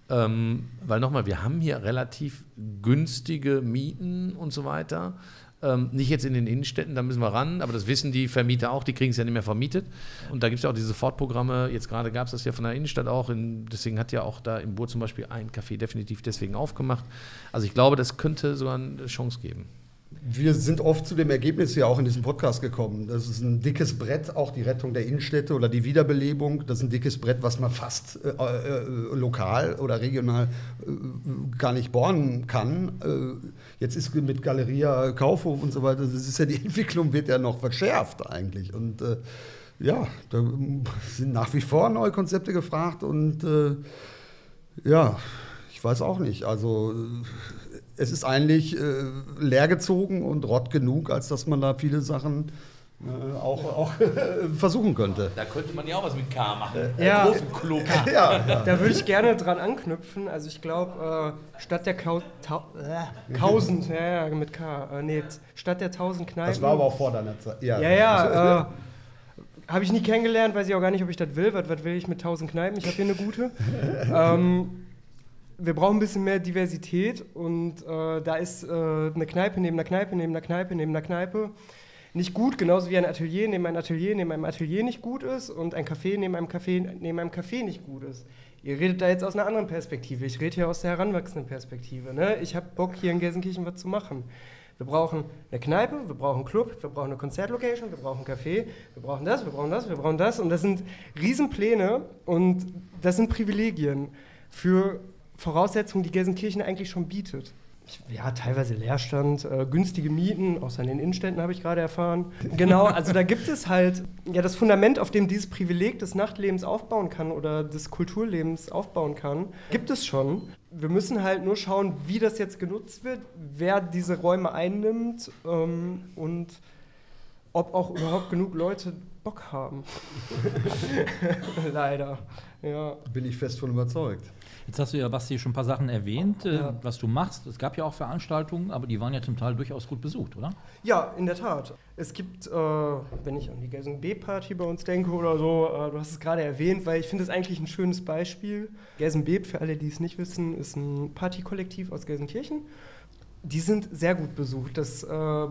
Ähm, weil nochmal, wir haben hier relativ günstige Mieten und so weiter. Ähm, nicht jetzt in den Innenstädten, da müssen wir ran, aber das wissen die Vermieter auch, die kriegen es ja nicht mehr vermietet. Und da gibt es ja auch diese Sofortprogramme, jetzt gerade gab es das ja von der Innenstadt auch, in, deswegen hat ja auch da im Bur zum Beispiel ein Café definitiv deswegen aufgemacht. Also ich glaube, das könnte sogar eine Chance geben wir sind oft zu dem Ergebnis ja auch in diesem Podcast gekommen. Das ist ein dickes Brett, auch die Rettung der Innenstädte oder die Wiederbelebung. Das ist ein dickes Brett, was man fast äh, äh, lokal oder regional äh, gar nicht bohren kann. Äh, jetzt ist mit Galeria, Kaufhof und so weiter, das ist ja die Entwicklung wird ja noch verschärft eigentlich. Und äh, ja, da sind nach wie vor neue Konzepte gefragt und äh, ja, ich weiß auch nicht. Also es ist eigentlich äh, leergezogen und rott genug, als dass man da viele Sachen äh, auch, auch versuchen könnte. Da könnte man ja auch was mit K machen. Äh, ja, großen Club. Ja, ja. Da würde ich gerne dran anknüpfen. Also ich glaube, äh, statt der Kau äh, Tausend, ja, ja, mit K, äh, nee, statt der tausend Kneipen. Das war aber auch vor deiner Zeit. Ja, ja. ja äh, habe ich nie kennengelernt, weiß ich auch gar nicht, ob ich das will. Was, was will ich mit tausend Kneipen? Ich habe hier eine gute. ähm, wir brauchen ein bisschen mehr Diversität und äh, da ist äh, eine Kneipe neben einer Kneipe, neben einer Kneipe, neben einer Kneipe nicht gut, genauso wie ein Atelier neben einem Atelier neben einem Atelier nicht gut ist und ein Café neben einem Café neben einem Café nicht gut ist. Ihr redet da jetzt aus einer anderen Perspektive. Ich rede hier aus der heranwachsenden Perspektive. Ne? Ich habe Bock, hier in Gelsenkirchen was zu machen. Wir brauchen eine Kneipe, wir brauchen einen Club, wir brauchen eine Konzertlocation, wir brauchen ein Café, wir brauchen das, wir brauchen das, wir brauchen das. Und das sind Riesenpläne und das sind Privilegien für Voraussetzungen, die Gelsenkirchen eigentlich schon bietet. Ja, teilweise Leerstand, äh, günstige Mieten, außer in den Innenstädten habe ich gerade erfahren. Genau, also da gibt es halt ja das Fundament, auf dem dieses Privileg des Nachtlebens aufbauen kann oder des Kulturlebens aufbauen kann, gibt es schon. Wir müssen halt nur schauen, wie das jetzt genutzt wird, wer diese Räume einnimmt ähm, und ob auch überhaupt genug Leute Bock haben. Leider. Ja. Bin ich fest von überzeugt. Jetzt hast du ja, Basti, schon ein paar Sachen erwähnt, äh, ja. was du machst. Es gab ja auch Veranstaltungen, aber die waren ja zum Teil durchaus gut besucht, oder? Ja, in der Tat. Es gibt, äh, wenn ich an die Gelsen B-Party bei uns denke oder so, äh, du hast es gerade erwähnt, weil ich finde es eigentlich ein schönes Beispiel. Gelsen B, für alle, die es nicht wissen, ist ein Partykollektiv aus Gelsenkirchen. Die sind sehr gut besucht. Das äh,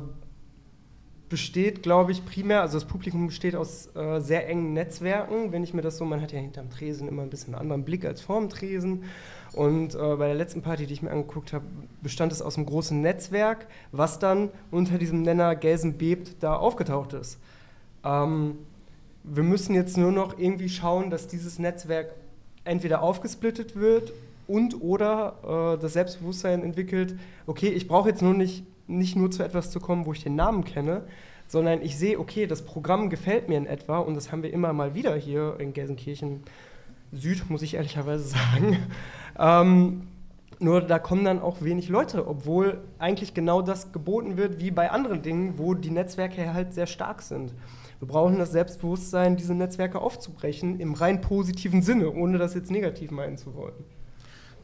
besteht, glaube ich, primär, also das Publikum besteht aus äh, sehr engen Netzwerken. Wenn ich mir das so, man hat ja hinterm Tresen immer ein bisschen einen anderen Blick als vorm Tresen. Und äh, bei der letzten Party, die ich mir angeguckt habe, bestand es aus einem großen Netzwerk, was dann unter diesem Nenner Gelsen bebt da aufgetaucht ist. Ähm, wir müssen jetzt nur noch irgendwie schauen, dass dieses Netzwerk entweder aufgesplittet wird und oder äh, das Selbstbewusstsein entwickelt, okay, ich brauche jetzt nur nicht nicht nur zu etwas zu kommen, wo ich den Namen kenne, sondern ich sehe, okay, das Programm gefällt mir in etwa und das haben wir immer mal wieder hier in Gelsenkirchen Süd, muss ich ehrlicherweise sagen. Ähm, nur da kommen dann auch wenig Leute, obwohl eigentlich genau das geboten wird wie bei anderen Dingen, wo die Netzwerke halt sehr stark sind. Wir brauchen das Selbstbewusstsein, diese Netzwerke aufzubrechen, im rein positiven Sinne, ohne das jetzt negativ meinen zu wollen.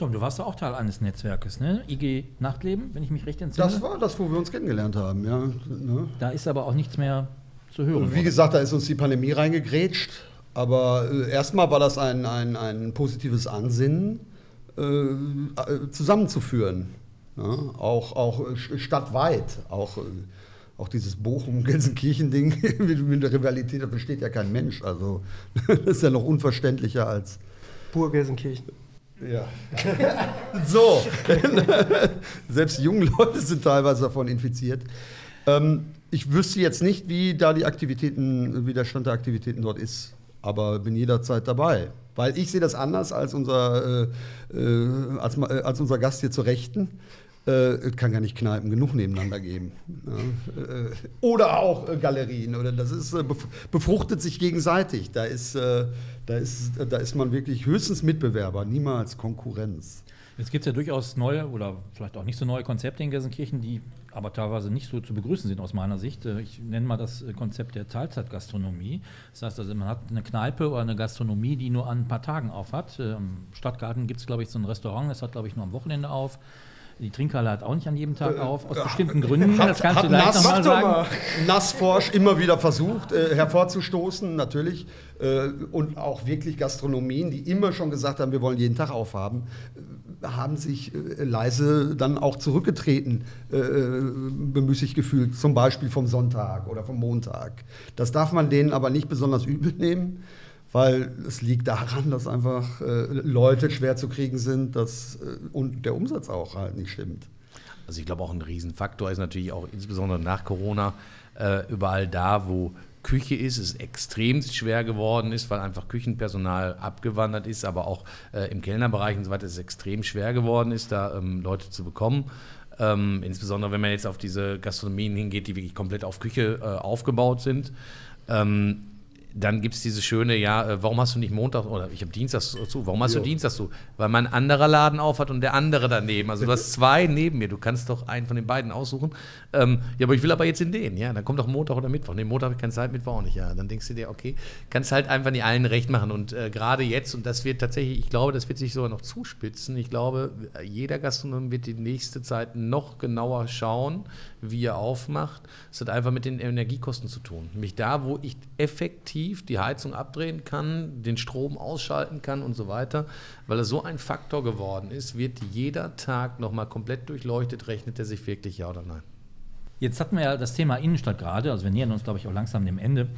Tom, du warst ja auch Teil eines Netzwerkes, ne? IG Nachtleben, wenn ich mich recht entsinne. Das war das, wo wir uns kennengelernt haben, ja. Ne? Da ist aber auch nichts mehr zu hören. Und wie oder? gesagt, da ist uns die Pandemie reingegrätscht. Aber äh, erstmal war das ein, ein, ein positives Ansinnen, äh, äh zusammenzuführen. Ja? Auch, auch stadtweit. Auch, äh, auch dieses Bochum-Gelsenkirchen-Ding mit der Rivalität, da besteht ja kein Mensch. Also das ist ja noch unverständlicher als. Pur Gelsenkirchen. Ja. so. Selbst junge Leute sind teilweise davon infiziert. Ähm, ich wüsste jetzt nicht, wie da die Aktivitäten, wie der Stand der Aktivitäten dort ist, aber bin jederzeit dabei. Weil ich sehe das anders als unser, äh, äh, als, äh, als unser Gast hier zur Rechten. Äh, kann gar nicht Kneipen genug nebeneinander geben. Ja, äh, oder auch äh, Galerien. Oder das ist, äh, bef befruchtet sich gegenseitig. Da ist, äh, da, ist, da ist man wirklich höchstens Mitbewerber, niemals Konkurrenz. Jetzt gibt es ja durchaus neue oder vielleicht auch nicht so neue Konzepte in Gelsenkirchen, die aber teilweise nicht so zu begrüßen sind aus meiner Sicht. Äh, ich nenne mal das Konzept der Teilzeitgastronomie. Das heißt also, man hat eine Kneipe oder eine Gastronomie, die nur an ein paar Tagen auf hat. Im Stadtgarten gibt es, glaube ich, so ein Restaurant, das hat, glaube ich, nur am Wochenende auf. Die Trinkhalle hat auch nicht an jedem Tag auf, aus bestimmten Gründen. Hat, das kannst du gleich Nass, nochmal sagen. Nassforsch immer wieder versucht äh, hervorzustoßen, natürlich. Äh, und auch wirklich Gastronomien, die immer schon gesagt haben, wir wollen jeden Tag aufhaben, äh, haben sich äh, leise dann auch zurückgetreten, äh, bemüßigt gefühlt, zum Beispiel vom Sonntag oder vom Montag. Das darf man denen aber nicht besonders übel nehmen weil es liegt daran, dass einfach äh, Leute schwer zu kriegen sind dass, äh, und der Umsatz auch halt nicht stimmt. Also ich glaube auch ein Riesenfaktor ist natürlich auch insbesondere nach Corona äh, überall da, wo Küche ist, es extrem schwer geworden ist, weil einfach Küchenpersonal abgewandert ist, aber auch äh, im Kellnerbereich und so weiter ist es extrem schwer geworden ist, da ähm, Leute zu bekommen. Ähm, insbesondere wenn man jetzt auf diese Gastronomien hingeht, die wirklich komplett auf Küche äh, aufgebaut sind. Ähm, dann gibt es diese schöne, ja, äh, warum hast du nicht Montag oder ich habe Dienstag zu, warum hast Jo. du Dienstag zu? Weil mein anderer Laden aufhat und der andere daneben. Also du hast zwei neben mir, du kannst doch einen von den beiden aussuchen. Ähm, ja, aber ich will aber jetzt in den, ja, dann kommt doch Montag oder Mittwoch. Nee, Montag habe ich keine Zeit, Mittwoch auch nicht, ja. Dann denkst du dir, okay, kannst halt einfach nicht allen recht machen und äh, gerade jetzt, und das wird tatsächlich, ich glaube, das wird sich sogar noch zuspitzen. Ich glaube, jeder Gastronom wird die nächste Zeit noch genauer schauen, wie er aufmacht. Es hat einfach mit den Energiekosten zu tun. Nämlich da, wo ich effektiv die Heizung abdrehen kann, den Strom ausschalten kann und so weiter, weil es so ein Faktor geworden ist, wird jeder Tag nochmal komplett durchleuchtet, rechnet er sich wirklich ja oder nein. Jetzt hatten wir ja das Thema Innenstadt gerade, also wir nähern uns, glaube ich, auch langsam dem Ende.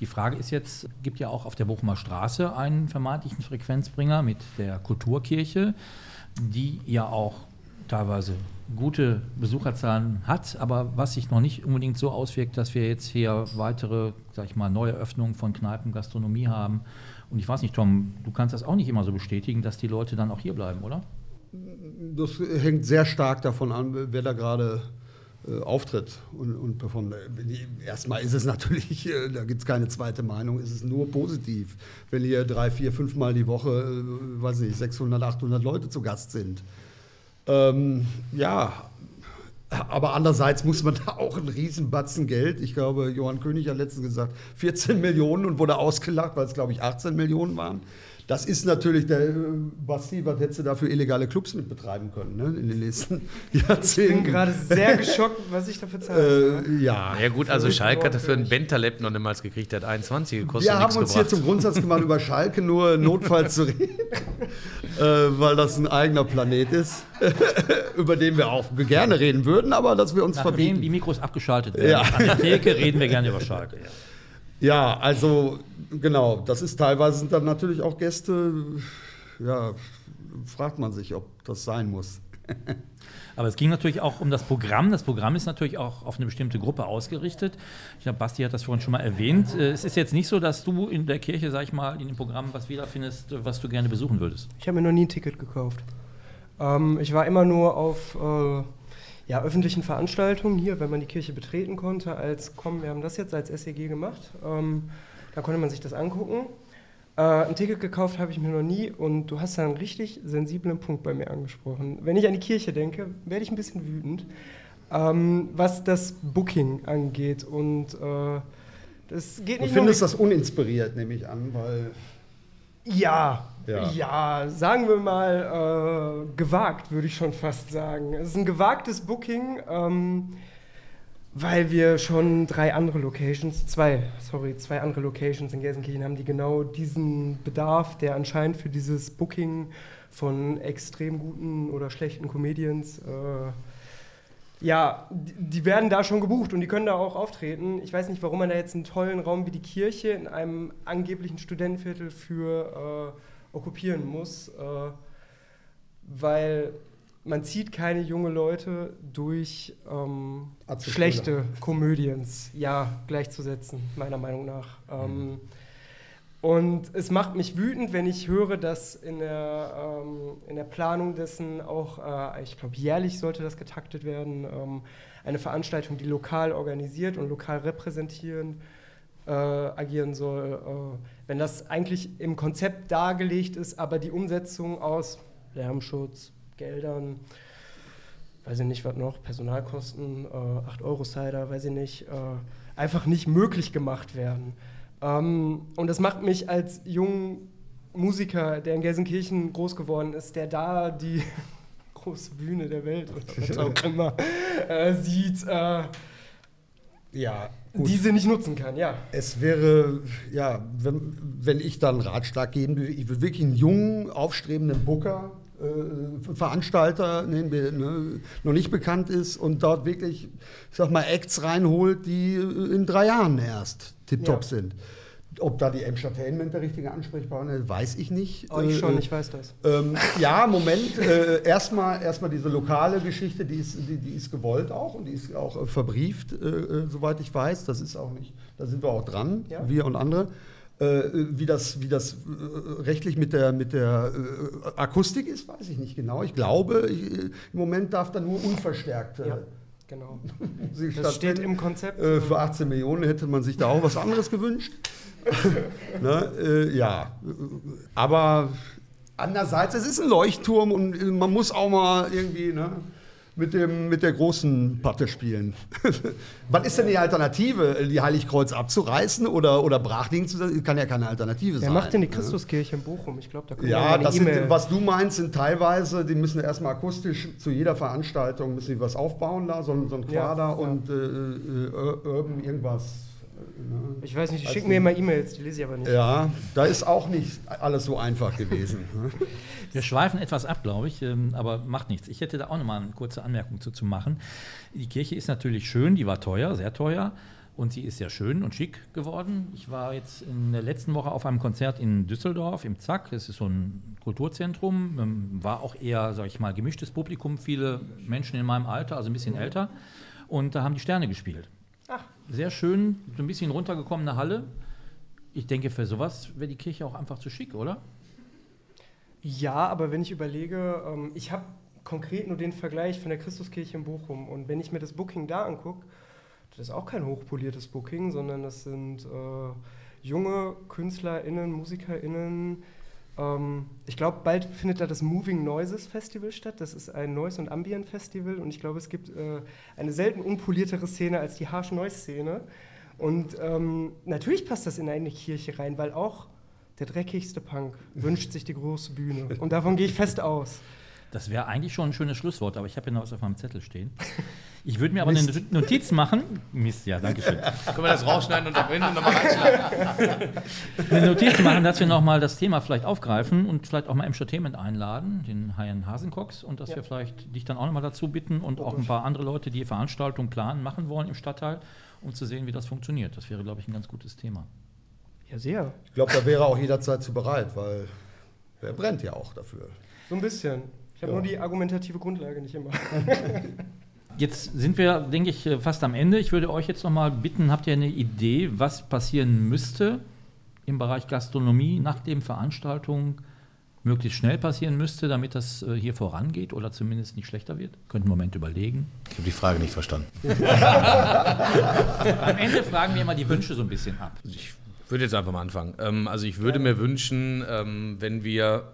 Die Frage ist jetzt, gibt ja auch auf der Bochumer Straße einen vermeintlichen Frequenzbringer mit der Kulturkirche, die ja auch teilweise gute Besucherzahlen hat, aber was sich noch nicht unbedingt so auswirkt, dass wir jetzt hier weitere, sag ich mal, neue Öffnungen von Kneipen, Gastronomie haben. Und ich weiß nicht, Tom, du kannst das auch nicht immer so bestätigen, dass die Leute dann auch hier bleiben, oder? Das hängt sehr stark davon an, wer da gerade äh, auftritt und, und performt. Erstmal ist es natürlich, äh, da gibt es keine zweite Meinung, ist es nur positiv, wenn hier drei, vier, fünf Mal die Woche, äh, weiß nicht, 600, 800 Leute zu Gast sind. Ähm, ja, aber andererseits muss man da auch einen Riesenbatzen Geld, ich glaube, Johann König hat letztens gesagt, 14 Millionen und wurde ausgelacht, weil es, glaube ich, 18 Millionen waren. Das ist natürlich, der äh, Basti, was hättest du da für illegale Clubs mit betreiben können ne, in den nächsten Ich bin Jahrzehnten? gerade sehr geschockt, was ich dafür zahle. Äh, ja. Ja gut, also Schalke hat dafür einen. Bentaleb noch niemals gekriegt, der hat 21 gekostet Wir haben uns hier gebracht. zum Grundsatz gemacht, über Schalke nur notfalls zu reden, äh, weil das ein eigener Planet ist, über den wir auch gerne reden würden, aber dass wir uns Nachdem verbieten. die Mikros abgeschaltet werden, Ja. an der Theke reden wir gerne über Schalke. Ja. Ja, also genau, das ist teilweise sind dann natürlich auch Gäste, ja, fragt man sich, ob das sein muss. Aber es ging natürlich auch um das Programm. Das Programm ist natürlich auch auf eine bestimmte Gruppe ausgerichtet. Ich glaube, Basti hat das vorhin schon mal erwähnt. Äh, Es ist jetzt nicht so, dass du in der Kirche, sag ich mal, in dem Programm was wiederfindest, was du gerne besuchen würdest. Ich habe mir noch nie ein Ticket gekauft. Ähm, ich war immer nur auf äh, ja, öffentlichen Veranstaltungen hier, wenn man die Kirche betreten konnte, als komm, wir haben das jetzt als SEG gemacht. Ähm, da konnte man sich das angucken. Äh, ein Ticket gekauft habe ich mir noch nie und du hast da einen richtig sensiblen Punkt bei mir angesprochen. Wenn ich an die Kirche denke, werde ich ein bisschen wütend, ähm, was das Booking angeht. Und äh, das geht Du nicht findest nur das uninspiriert, nehme ich an, weil ja, Ja. ja, sagen wir mal äh, gewagt, würde ich schon fast sagen. Es ist ein gewagtes Booking, ähm, weil wir schon drei andere Locations, zwei, sorry, zwei andere Locations in Gelsenkirchen haben, die genau diesen Bedarf, der anscheinend für dieses Booking von extrem guten oder schlechten Comedians äh, ja, die, werden da schon gebucht und die können da auch auftreten. Ich weiß nicht, warum man da jetzt einen tollen Raum wie die Kirche in einem angeblichen Studentenviertel für äh, okkupieren muss, äh, weil man zieht keine junge Leute durch ähm, schlechte Komödiens, ja, gleichzusetzen, meiner Meinung nach. Ähm, Und es macht mich wütend, wenn ich höre, dass in der, ähm, in der Planung dessen auch, äh, ich glaube, jährlich sollte das getaktet werden, ähm, eine Veranstaltung, die lokal organisiert und lokal repräsentierend äh, agieren soll. Äh, wenn das eigentlich im Konzept dargelegt ist, aber die Umsetzung aus Lärmschutz, Geldern, weiß ich nicht, was noch, Personalkosten, äh, 8 Euro Cider, weiß ich nicht, äh, einfach nicht möglich gemacht werden. Ähm, und das macht mich als jungen Musiker, der in Gelsenkirchen groß geworden ist, der da die große Bühne der Welt oder was auch immer äh, sieht, äh, Ja, gut. diese nicht nutzen kann, ja. Es wäre, ja, wenn, wenn ich dann Ratschlag geben würde, ich würde wirklich einen jungen, aufstrebenden Booker, äh, Veranstalter nehmen, der ne, noch nicht bekannt ist und dort wirklich, ich sag mal, Acts reinholt, die äh, in drei Jahren erst tiptop Ja. sind. Ob da die Entertainment der richtige Ansprechpartner ist, weiß ich nicht. Oh, ich Äh, schon, ich weiß das. ähm, ja, Moment. Äh, erstmal, erstmal diese lokale Geschichte, die ist, die, die ist gewollt auch und die ist auch äh, verbrieft, äh, äh, soweit ich weiß. Das ist auch nicht, da sind wir auch dran, Ja. wir und andere. Äh, wie das, wie das rechtlich mit der, mit der Akustik ist, weiß ich nicht genau. Ich glaube, ich, im Moment darf da nur unverstärkte Ja, genau. Das steht im Konzept. Für 18 Millionen hätte man sich da auch was anderes gewünscht. ne? äh, ja, aber andererseits, es ist ein Leuchtturm und äh, man muss auch mal irgendwie ne, mit, dem, mit der großen Patte spielen. Was ist denn die Alternative? Die Heiligkreuz abzureißen oder, oder brachliegen zu setzen? Kann ja keine Alternative Wer sein. macht denn die ne? Christuskirche in Bochum? Ich glaube, da kommt Ja, mal eine das sind, E-Mail. was du meinst, sind teilweise, die müssen erstmal akustisch zu jeder Veranstaltung müssen die was aufbauen da, so, ein- so ein Ja, Quader ja. und äh, äh, Ur- Urban irgendwas. Ne? Ich weiß nicht, die Als schicken mir immer E-Mails, die lese ich aber nicht. Ja, da ist auch nicht alles so einfach gewesen. ne? Wir schweifen etwas ab, glaube ich, ähm, aber macht nichts. Ich hätte da auch noch mal eine kurze Anmerkung zu, zu machen. Die Kirche ist natürlich schön, die war teuer, sehr teuer. Und sie ist sehr schön und schick geworden. Ich war jetzt in der letzten Woche auf einem Konzert in Düsseldorf, im Zack. Das ist so ein Kulturzentrum. Ähm, War auch eher, sag ich mal, gemischtes Publikum. Viele Menschen in meinem Alter, also ein bisschen älter. Und da haben die Sterne gespielt. Sehr schön, so ein bisschen runtergekommene Halle. Ich denke, für sowas wäre die Kirche auch einfach zu schick, oder? Ja, aber wenn ich überlege, ähm, ich habe konkret nur den Vergleich von der Christuskirche in Bochum und wenn ich mir das Booking da angucke, das ist auch kein hochpoliertes Booking, sondern das sind äh, junge KünstlerInnen, MusikerInnen. Ähm, ich glaube, bald findet da das Moving Noises Festival statt. Das ist ein Noise- und Ambient-Festival und ich glaube, es gibt äh, eine selten unpoliertere Szene als die Harsh Noise-Szene. Und ähm, natürlich passt das in eine Kirche rein, weil auch der dreckigste Punk wünscht sich die große Bühne. Und davon gehe ich fest aus. Das wäre eigentlich schon ein schönes Schlusswort, aber ich habe ja noch was auf meinem Zettel stehen. Ich würde mir aber eine Notiz machen. Mist, ja, danke schön. Können wir das rausschneiden und am Ende nochmal reinschneiden? Eine Notiz machen, dass wir nochmal das Thema vielleicht aufgreifen und vielleicht auch mal Entertainment einladen, den Herrn Hasencox, und dass Ja. wir vielleicht dich dann auch nochmal dazu bitten und auch ein paar andere Leute, die Veranstaltungen planen, machen wollen im Stadtteil, um zu sehen, wie das funktioniert. Das wäre, glaube ich, ein ganz gutes Thema. Ja, sehr. Ich glaube, da wäre auch jederzeit zu bereit, weil er brennt ja auch dafür. So ein bisschen. Ich habe Ja. nur die argumentative Grundlage nicht immer. Jetzt sind wir, denke ich, fast am Ende. Ich würde euch jetzt noch mal bitten, habt ihr eine Idee, was passieren müsste im Bereich Gastronomie, nachdem Veranstaltung möglichst schnell passieren müsste, damit das äh, hier vorangeht oder zumindest nicht schlechter wird? Könnt einen Moment überlegen. Ich habe die Frage nicht verstanden. Am Ende fragen wir immer die Wünsche so ein bisschen ab. Ich würde jetzt einfach mal anfangen. Ähm, also ich würde mir wünschen, ähm, wenn wir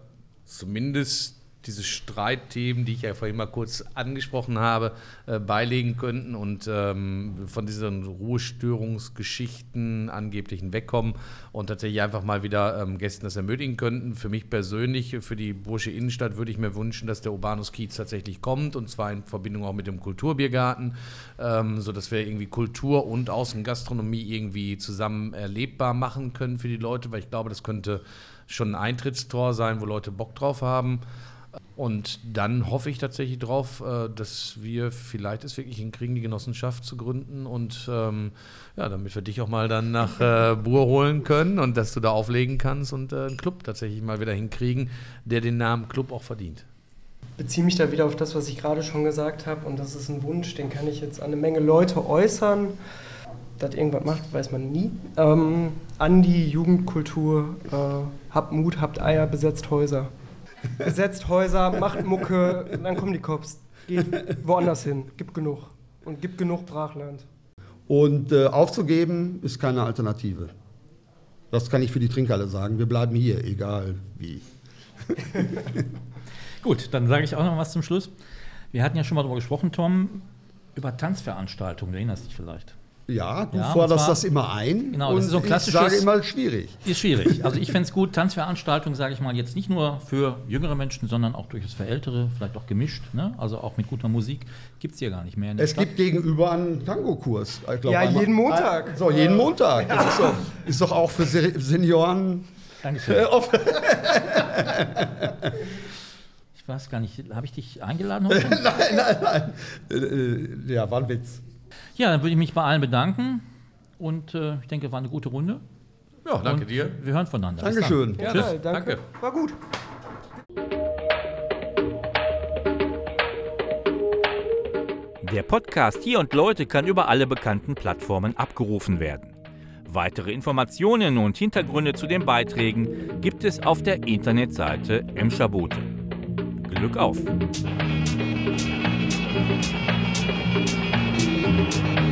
zumindest diese Streitthemen, die ich ja vorhin mal kurz angesprochen habe, äh, beilegen könnten und ähm, von diesen Ruhestörungsgeschichten angeblichen wegkommen und tatsächlich einfach mal wieder ähm, Gästen das ermöglichen könnten. Für mich persönlich, für die Bursche Innenstadt, würde ich mir wünschen, dass der Urbanus Kiez tatsächlich kommt und zwar in Verbindung auch mit dem Kulturbiergarten, ähm, sodass wir irgendwie Kultur und Außengastronomie irgendwie zusammen erlebbar machen können für die Leute, weil ich glaube, das könnte schon ein Eintrittstor sein, wo Leute Bock drauf haben. Und dann hoffe ich tatsächlich drauf, äh, dass wir vielleicht es wirklich hinkriegen, die Genossenschaft zu gründen und ähm, ja, damit wir dich auch mal dann nach äh, Bur holen können und dass du da auflegen kannst und äh, einen Club tatsächlich mal wieder hinkriegen, der den Namen Club auch verdient. beziehe mich da wieder auf das, was ich gerade schon gesagt habe. Und das ist ein Wunsch, den kann ich jetzt an eine Menge Leute äußern. das irgendwas macht, weiß man nie. Ähm, Andi, Jugendkultur, äh, habt Mut, habt Eier, besetzt Häuser. Besetzt Häuser, macht Mucke, dann kommen die Cops. Geht woanders hin, gibt genug. Und gibt genug Brachland. Und äh, aufzugeben ist keine Alternative. Das kann ich für die Trinkhalle sagen. Wir bleiben hier, egal wie. Gut, dann sage ich auch noch was zum Schluss. Wir hatten ja schon mal darüber gesprochen, Tom, über Tanzveranstaltungen. Du erinnerst dich vielleicht. Ja, du Ja, forderst zwar- das immer ein. Genau, und das ist so ein ich klassisches- sage immer schwierig. Ist schwierig. Also ich fände es gut, Tanzveranstaltungen, sage ich mal, jetzt nicht nur für jüngere Menschen, sondern auch durchaus für ältere, vielleicht auch gemischt, ne? also auch mit guter Musik, gibt es hier gar nicht mehr in der Es Stadt. gibt gegenüber einen Tango-Kurs. ich glaub, Ja, einmal- jeden Montag. So, jeden Montag. Das ist doch, ist doch auch für Se- Senioren. Dankeschön. Äh, offen. Ich weiß gar nicht, habe ich dich eingeladen heute? nein, nein, nein. Äh, äh, ja, war ein Witz. Ja, dann würde ich mich bei allen bedanken und äh, ich denke, war eine gute Runde. Ja, danke und dir. Wir hören voneinander. Dankeschön. Ja, Tschüss. danke. Danke. War gut. Der Podcast Hier und Leute kann über alle bekannten Plattformen abgerufen werden. Weitere Informationen und Hintergründe zu den Beiträgen gibt es auf der Internetseite Emscher Glück auf! thank you